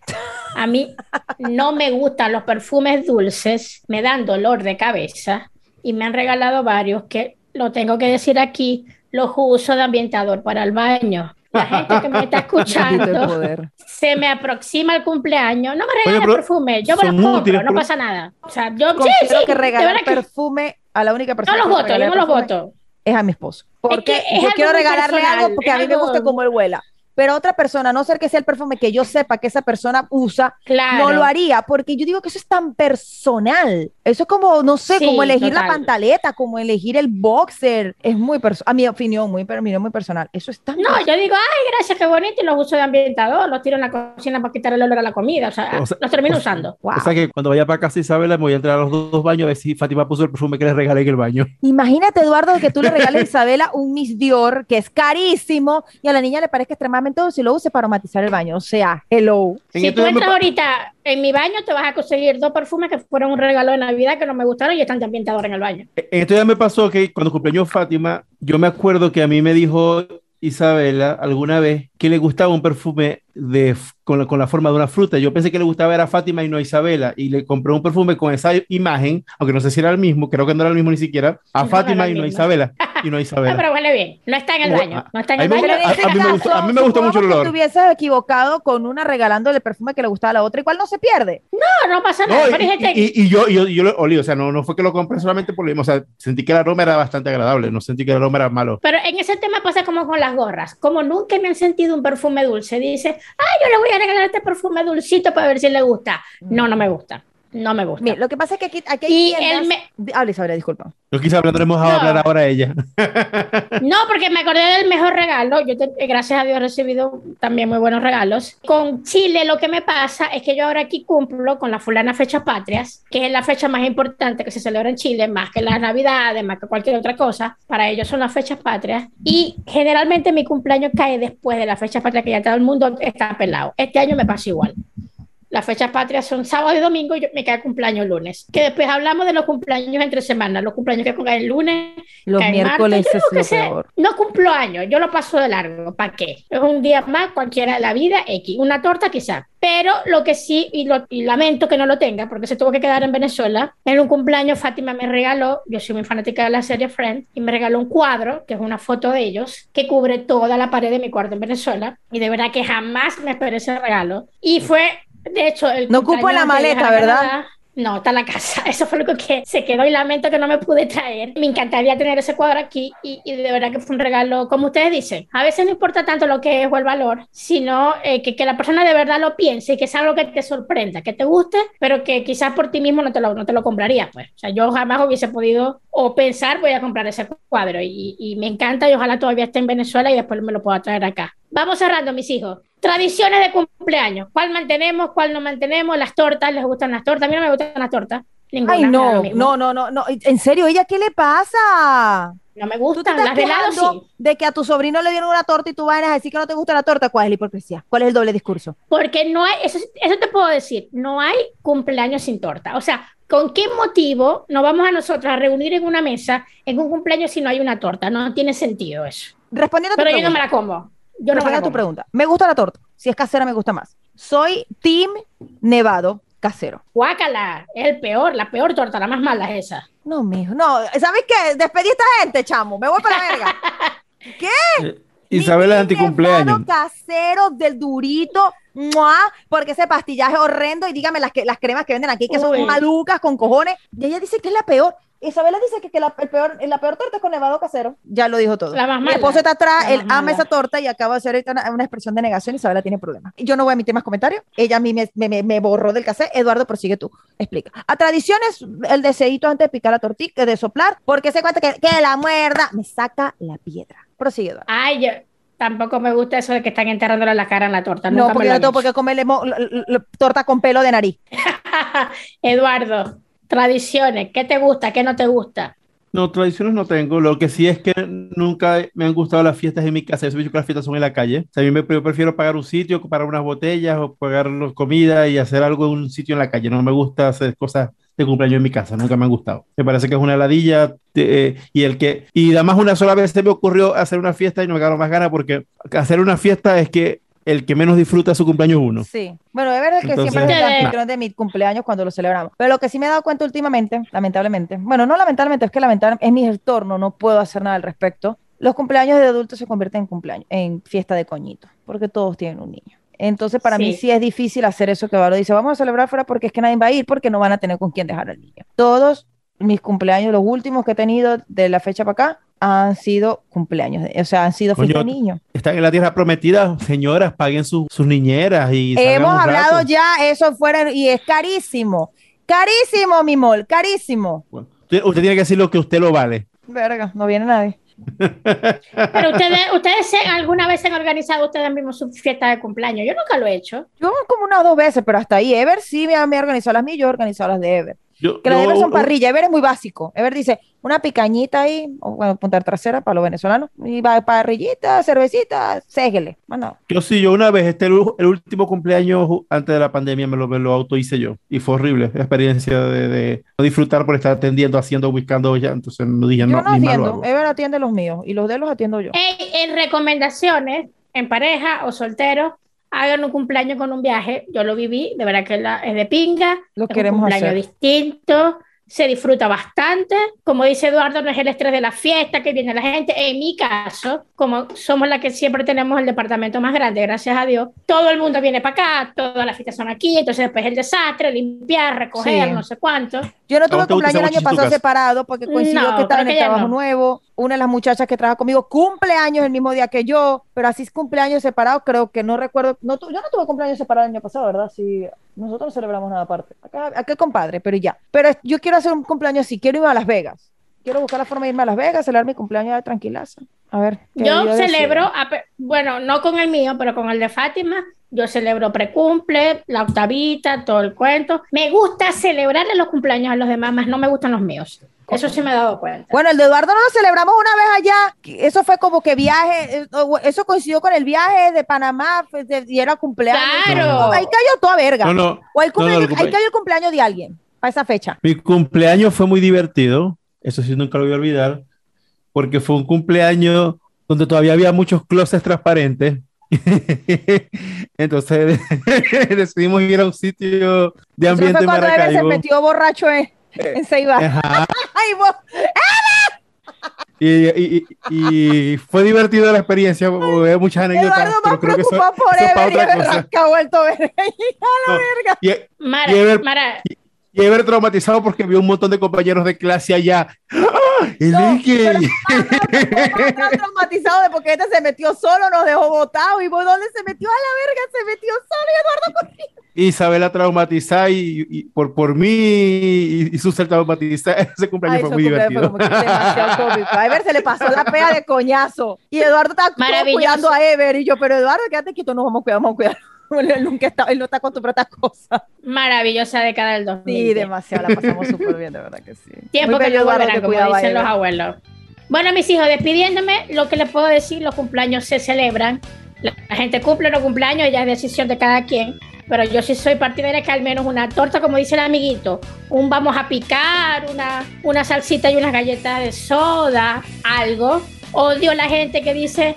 A mí no me gustan los perfumes dulces, me dan dolor de cabeza. y me han regalado varios que, lo tengo que decir aquí, los uso de ambientador para el baño. La (laughs) gente que me está escuchando se me aproxima el cumpleaños. No me regalen pero perfume, yo me lo compro, útiles, no pasa nada. O sea, yo sí, sí, que regalar perfume a la única persona no los voto, yo no los perfume voto. es a mi esposo. Porque que es yo quiero regalarle personal, algo porque a mí me gusta como él huela. Pero otra persona, a no ser que sea el perfume que yo sepa que esa persona usa, Claro. no lo haría, porque yo digo que eso es tan personal. Eso es como, no sé, Sí, como elegir la pantaleta, como elegir el boxer. Es muy personal, a mi opinión, muy, muy personal. Eso es tan No, yo digo, ay, gracias, qué bonito, y los uso de ambientador, los tiro en la cocina para quitar el olor a la comida, o sea, O sea- los termino o sea- usando. Wow. O sea que cuando vaya para casa Isabela me voy a entrar a los dos, dos baños a ver si Fátima puso el perfume que le regalé en el baño. Imagínate, Eduardo, que tú le regales a Isabela un Miss Dior que es carísimo y a la niña le parezca extremadamente y lo use para matizar el baño. O sea, hello. Si tú entras ahorita en mi baño, te vas a conseguir dos perfumes que fueron un regalo de Navidad que no me gustaron y están de ambientador en el baño. En esto ya me pasó que cuando cumpleaños Fátima, yo me acuerdo que a mí me dijo Isabela alguna vez que le gustaba un perfume de, con, la, con la forma de una fruta. Yo pensé que le gustaba era a Fátima y no a Isabela. Y le compré un perfume con esa imagen, aunque no sé si era el mismo, creo que no era el mismo ni siquiera, a No Fátima y no a. Isabela. Y no (laughs) a Ah, Isabela. pero huele bien, no está en el baño, no está en a el baño. Ese a mí me gusta- a mí me gusta mucho el olor. que estuvieses equivocado con una regalándole el perfume que le gustaba a la otra, igual no se pierde. No, no pasa nada. No, y, gente que- y- y yo, y yo, y yo lo olí, o sea, no, no fue que lo compré solamente por lo mismo, o sea, sentí que el aroma era bastante agradable, no sentí que el aroma era malo. Pero en pasa como con las gorras. Como nunca me han sentido un perfume dulce, dice, ay, yo le voy a regalar este perfume dulcito para ver si le gusta. No, no me gusta. No me gusta. Mira, lo que pasa es que aquí, aquí hay y tiendas- me... Habla, Isabela, disculpa. Yo quizá hablaremos a No. hablar ahora a ella. (laughs) No, porque me acordé del mejor regalo. Yo, te- gracias a Dios, he recibido también muy buenos regalos. Con Chile, lo que me pasa es que yo ahora aquí cumplo con la fulana Fechas Patrias, que es la fecha más importante que se celebra en Chile, más que las Navidades, más que cualquier otra cosa. Para ellos son las fechas patrias. Y generalmente mi cumpleaños cae después de la fecha patria, que ya todo el mundo está pelado. Este año me pasa igual. Las fechas patrias son sábado y domingo y yo, me cae cumpleaños lunes. Que después hablamos de los cumpleaños entre semanas, los cumpleaños que caen el lunes, Los miércoles martes. Es lo peor. no cumplo años, yo lo paso de largo. ¿Para qué? Es un día más, cualquiera de la vida, X. Una torta quizá. Pero lo que sí, y, lo, y lamento que no lo tenga, porque se tuvo que quedar en Venezuela, en un cumpleaños Fátima me regaló, yo soy muy fanática de la serie Friends, y me regaló un cuadro, que es una foto de ellos, que cubre toda la pared de mi cuarto en Venezuela. Y de verdad que jamás me esperé ese regalo. Y fue, de hecho, el No ocupa la maleta, ¿verdad? Canadá. No, está en la casa. (laughs) Eso fue lo que se quedó y lamento que no me pude traer. Me encantaría tener ese cuadro aquí y, y de verdad que fue un regalo, como ustedes dicen. A veces no importa tanto lo que es o el valor, sino eh, que, que la persona de verdad lo piense y que es algo que te sorprenda, que te guste, pero que quizás por ti mismo no te lo, no te lo comprarías. Pues. O sea, yo jamás hubiese podido o pensar voy a comprar ese cuadro y, y me encanta y ojalá todavía esté en Venezuela y después me lo pueda traer acá. Vamos cerrando, mis hijos. Tradiciones de cumpleaños. ¿Cuál mantenemos? ¿Cuál no mantenemos? Las tortas, ¿les gustan las tortas? A mí no me gustan las tortas. Ninguna, Ay, no, no, no, no, no. En serio, ¿ella qué le pasa? No me gustan. Las de quejando sí. de que a tu sobrino le dieron una torta y tú vas a decir que no te gusta la torta. ¿Cuál es la hipocresía? ¿Cuál es el doble discurso? Porque no hay, eso, eso te puedo decir, no hay cumpleaños sin torta. O sea, ¿con qué motivo nos vamos a nosotros a reunir en una mesa en un cumpleaños si no hay una torta? No tiene sentido eso. Respondiendo a tu Pero yo no me pregunta. la como. Yo no a tu pregunta. Me gusta la torta. Si es casera, me gusta más. Soy Team Nevado casero. Guácala, es el peor, la peor torta, la más mala es esa. No, mijo, no. ¿Sabes qué? Despedí a esta gente, chamo. Me voy para la verga. (laughs) Eh, Isabela es anticumpleaños. nevado casero del durito, ¡mua! porque ese pastillaje es horrendo y dígame las, que, las cremas que venden aquí que Uy. son malucas con cojones. Y ella dice que es la peor. Isabela dice que, que la, el peor, la peor torta es con nevado casero. Ya lo dijo todo. La más Mi mala. esposo está atrás, él ama mala. esa torta y acaba de hacer ahorita una, una expresión de negación. Isabela tiene problemas. Yo no voy a emitir más comentarios. Ella a mí me, me, me- me borró del cassette. Eduardo, prosigue tú. Explica. A tradiciones, el deseito antes de picar la tortilla, de soplar, porque se cuenta que, que la muerda me saca la piedra. Prosigue, Eduardo. Ay, yo tampoco me gusta eso de que están enterrándole la cara en la torta. No, porque yo no tengo han por qué comerle mo- l- l- l- torta con pelo de nariz. (laughs) Eduardo, tradiciones, ¿qué te gusta, qué no te gusta? No, tradiciones no tengo. Lo que sí es que nunca me han gustado las fiestas en mi casa. Yo he dicho que las fiestas son en la calle. O sea, a mí me, yo prefiero pagar un sitio para unas botellas o pagar los- comida y hacer algo en un sitio en la calle. No me gusta hacer cosas de cumpleaños en mi casa. Nunca me han gustado. Me parece que es una ladilla de- eh, y el que y además una sola vez se me ocurrió hacer una fiesta y no me quedaron más ganas porque hacer una fiesta es que el que menos disfruta su cumpleaños uno. Sí. Bueno, es el que Entonces- siempre es el Nah. de mi cumpleaños cuando lo celebramos. Pero lo que sí me he dado cuenta últimamente, lamentablemente, bueno, no lamentablemente, es que lamentablemente es mi entorno, no puedo hacer nada al respecto. Los cumpleaños de adultos se convierten en cumpleaños, en fiesta de coñito, porque todos tienen un niño. Entonces, para mí Sí. es difícil hacer eso que Eduardo dice, vamos a celebrar fuera porque es que nadie va a ir porque no van a tener con quién dejar al niño. Todos mis cumpleaños, los últimos que he tenido de la fecha para acá, han sido cumpleaños, de- o sea, han sido fiesta de niños. Están en la tierra prometida, señoras, paguen su- sus niñeras y Hemos hablado rato. ya, eso fuera, y es carísimo. Carísimo, mi mol, carísimo. Bueno, usted, usted tiene que decir lo que usted lo vale. Verga, no viene nadie. Pero ustedes, ustedes alguna vez se han organizado ustedes mismos su fiesta de cumpleaños. Yo nunca lo he hecho. Yo como unas dos veces, pero hasta ahí. Ever sí me me ha organizado las mías, yo he organizado las de Ever. Yo, Ever son parrilla. Ever es muy básico. Ever dice una picañita ahí, o bueno, punta trasera para los venezolanos, y va parrillita, cervecita, séguele. Nada. Yo sí, yo una vez, este el, el último cumpleaños antes de la pandemia me lo, me lo auto hice yo y fue horrible la experiencia de, de no disfrutar por estar atendiendo, haciendo, buscando ya, entonces no dije Yo no, no atiendo. Ever atiende los míos y los de los atiendo yo. En recomendaciones, en pareja o soltero, hagan un cumpleaños con un viaje. Yo lo viví, de verdad que la- es de pinga. Lo es un queremos cumpleaños hacer. distinto. Se disfruta bastante. Como dice Eduardo, no es el estrés de la fiesta que viene la gente. En mi caso, como somos la que siempre tenemos el departamento más grande, gracias a Dios, todo el mundo viene para acá, todas las fiestas son aquí, entonces después el desastre, limpiar, recoger, Sí. no sé cuánto. Yo no ¿A tuve cumpleaños el año pasado separado porque coincidió No, que estaba en el trabajo no. nuevo. Una de las muchachas que trabaja conmigo cumpleaños el mismo día que yo, pero así es cumpleaños separados, creo que no recuerdo. No, tu- yo no tuve cumpleaños separados el año pasado, ¿verdad? Sí, nosotros no celebramos nada aparte. Acá, acá compadre, pero ya. Pero yo quiero hacer un cumpleaños así, quiero irme a Las Vegas. Quiero buscar la forma de irme a Las Vegas, celebrar mi cumpleaños de tranquilaza. A ver. ¿qué Yo celebro, a bueno, no con el mío, pero con el de Fátima. Yo celebro precumple, la octavita, todo el cuento. Me gusta celebrarle los cumpleaños a los demás, más no me gustan los míos. Eso sí me he dado cuenta. Bueno, el de Eduardo no lo celebramos una vez allá. Eso fue como que viaje, eh, eso coincidió con el viaje de Panamá pues, de- y era cumpleaños. Claro. Ahí cayó toda verga. No, no, O el No, no, cumpleaños, cumple- ahí cayó el cumpleaños de alguien para esa fecha. mi cumpleaños fue muy divertido, eso sí nunca lo voy a olvidar, porque fue un cumpleaños donde todavía había muchos closets transparentes. (laughs) Entonces (laughs) decidimos ir a un sitio de Eso ambiente fue cuando Ever se Maracaibo. metió borracho en, (laughs) en Ceibá. Ajá. (laughs) Ay, vos- Y, y- y- y fue divertida la experiencia, hubo muchas anécdotas, Eduardo pero más creo que eso, preocupado por eso Ever y otra Ever cosa. rasca ha vuelto a ver. (laughs) No, y, Mara, y Ever- Mara, y Ever traumatizado porque vio un montón de compañeros de clase allá. ¡Ah! No! Estaba traumatizado de porque este se metió solo, nos dejó botado. ¿Y vos dónde se metió? A la verga, se metió solo y Eduardo corriendo. Isabela traumatizada y, y por, por mí y, y Susan traumatizada. (laughs) Ese cumpleaños Ay, fue muy cumpleaños divertido. fue como que demasiado cómico. A Ever se le pasó la pea de coñazo. Y Eduardo Maravilloso. cuidando a Ever. Y yo, pero Eduardo, quédate quieto, nos vamos a cuidar, vamos a cuidar. (laughs) Él nunca está, él no está acostumbrado a estas cosas. maravillosa década del 2000. Sí, demasiado, la pasamos súper bien, de verdad que sí. Tiempo que no que como dicen los abuelos. Bueno, mis hijos, despidiéndome, lo que les puedo decir, los cumpleaños se celebran. La, la gente cumple los cumpleaños, ya es decisión de cada quien. Pero yo sí soy partidaria que al menos una torta, como dice el amiguito, un vamos a picar, una, una salsita y unas galletas de soda, algo. Odio la gente que dice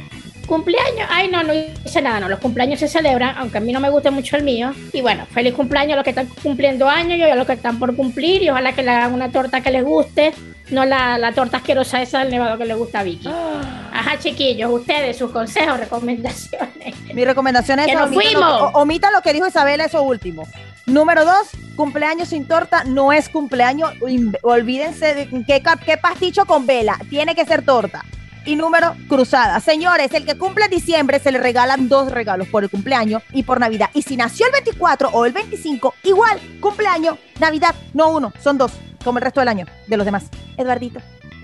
cumpleaños. Ay, no, no hice nada. No, los cumpleaños se celebran, aunque a mí no me guste mucho el mío. Y bueno, feliz cumpleaños a los que están cumpliendo años y a los que están por cumplir. Y ojalá que le hagan una torta que les guste, no la, la torta asquerosa esa del nevado que le gusta a Vicky. Ajá, chiquillos, ustedes, sus consejos, recomendaciones. Mi recomendación es ¡Que nos omita, fuimos! lo, o- omita lo que dijo Isabela, eso último. Número dos, cumpleaños sin torta no es cumpleaños. Olvídense de qué, qué pasticho con vela. Tiene que ser torta. Y número, cruzada. Señores, el que cumple en diciembre se le regalan dos regalos por el cumpleaños y por Navidad. Y si nació el 24 o el 25, igual, cumpleaños, Navidad, no uno, son dos, como el resto del año de los demás. Eduardito.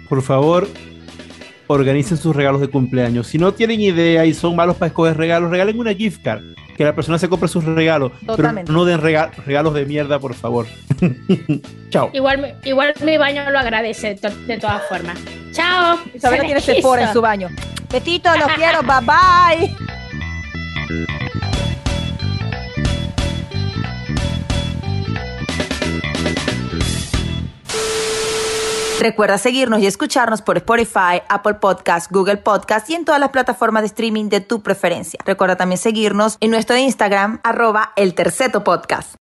Por favor, organicen sus regalos de cumpleaños. Si no tienen idea y son malos para escoger regalos, regalen una gift card. Que la persona se compre sus regalos. Totalmente. Pero no den rega- regalos de mierda, por favor. (laughs) Chao. Igual, mi- igual mi baño lo agradece de, to- de todas formas. Chao. Isabela tiene sepor en su baño. Petito, los quiero, bye bye. Recuerda seguirnos y escucharnos por Spotify, Apple Podcast, Google Podcast y en todas las plataformas de streaming de tu preferencia. Recuerda también seguirnos en nuestro Instagram, arroba el terceto podcast.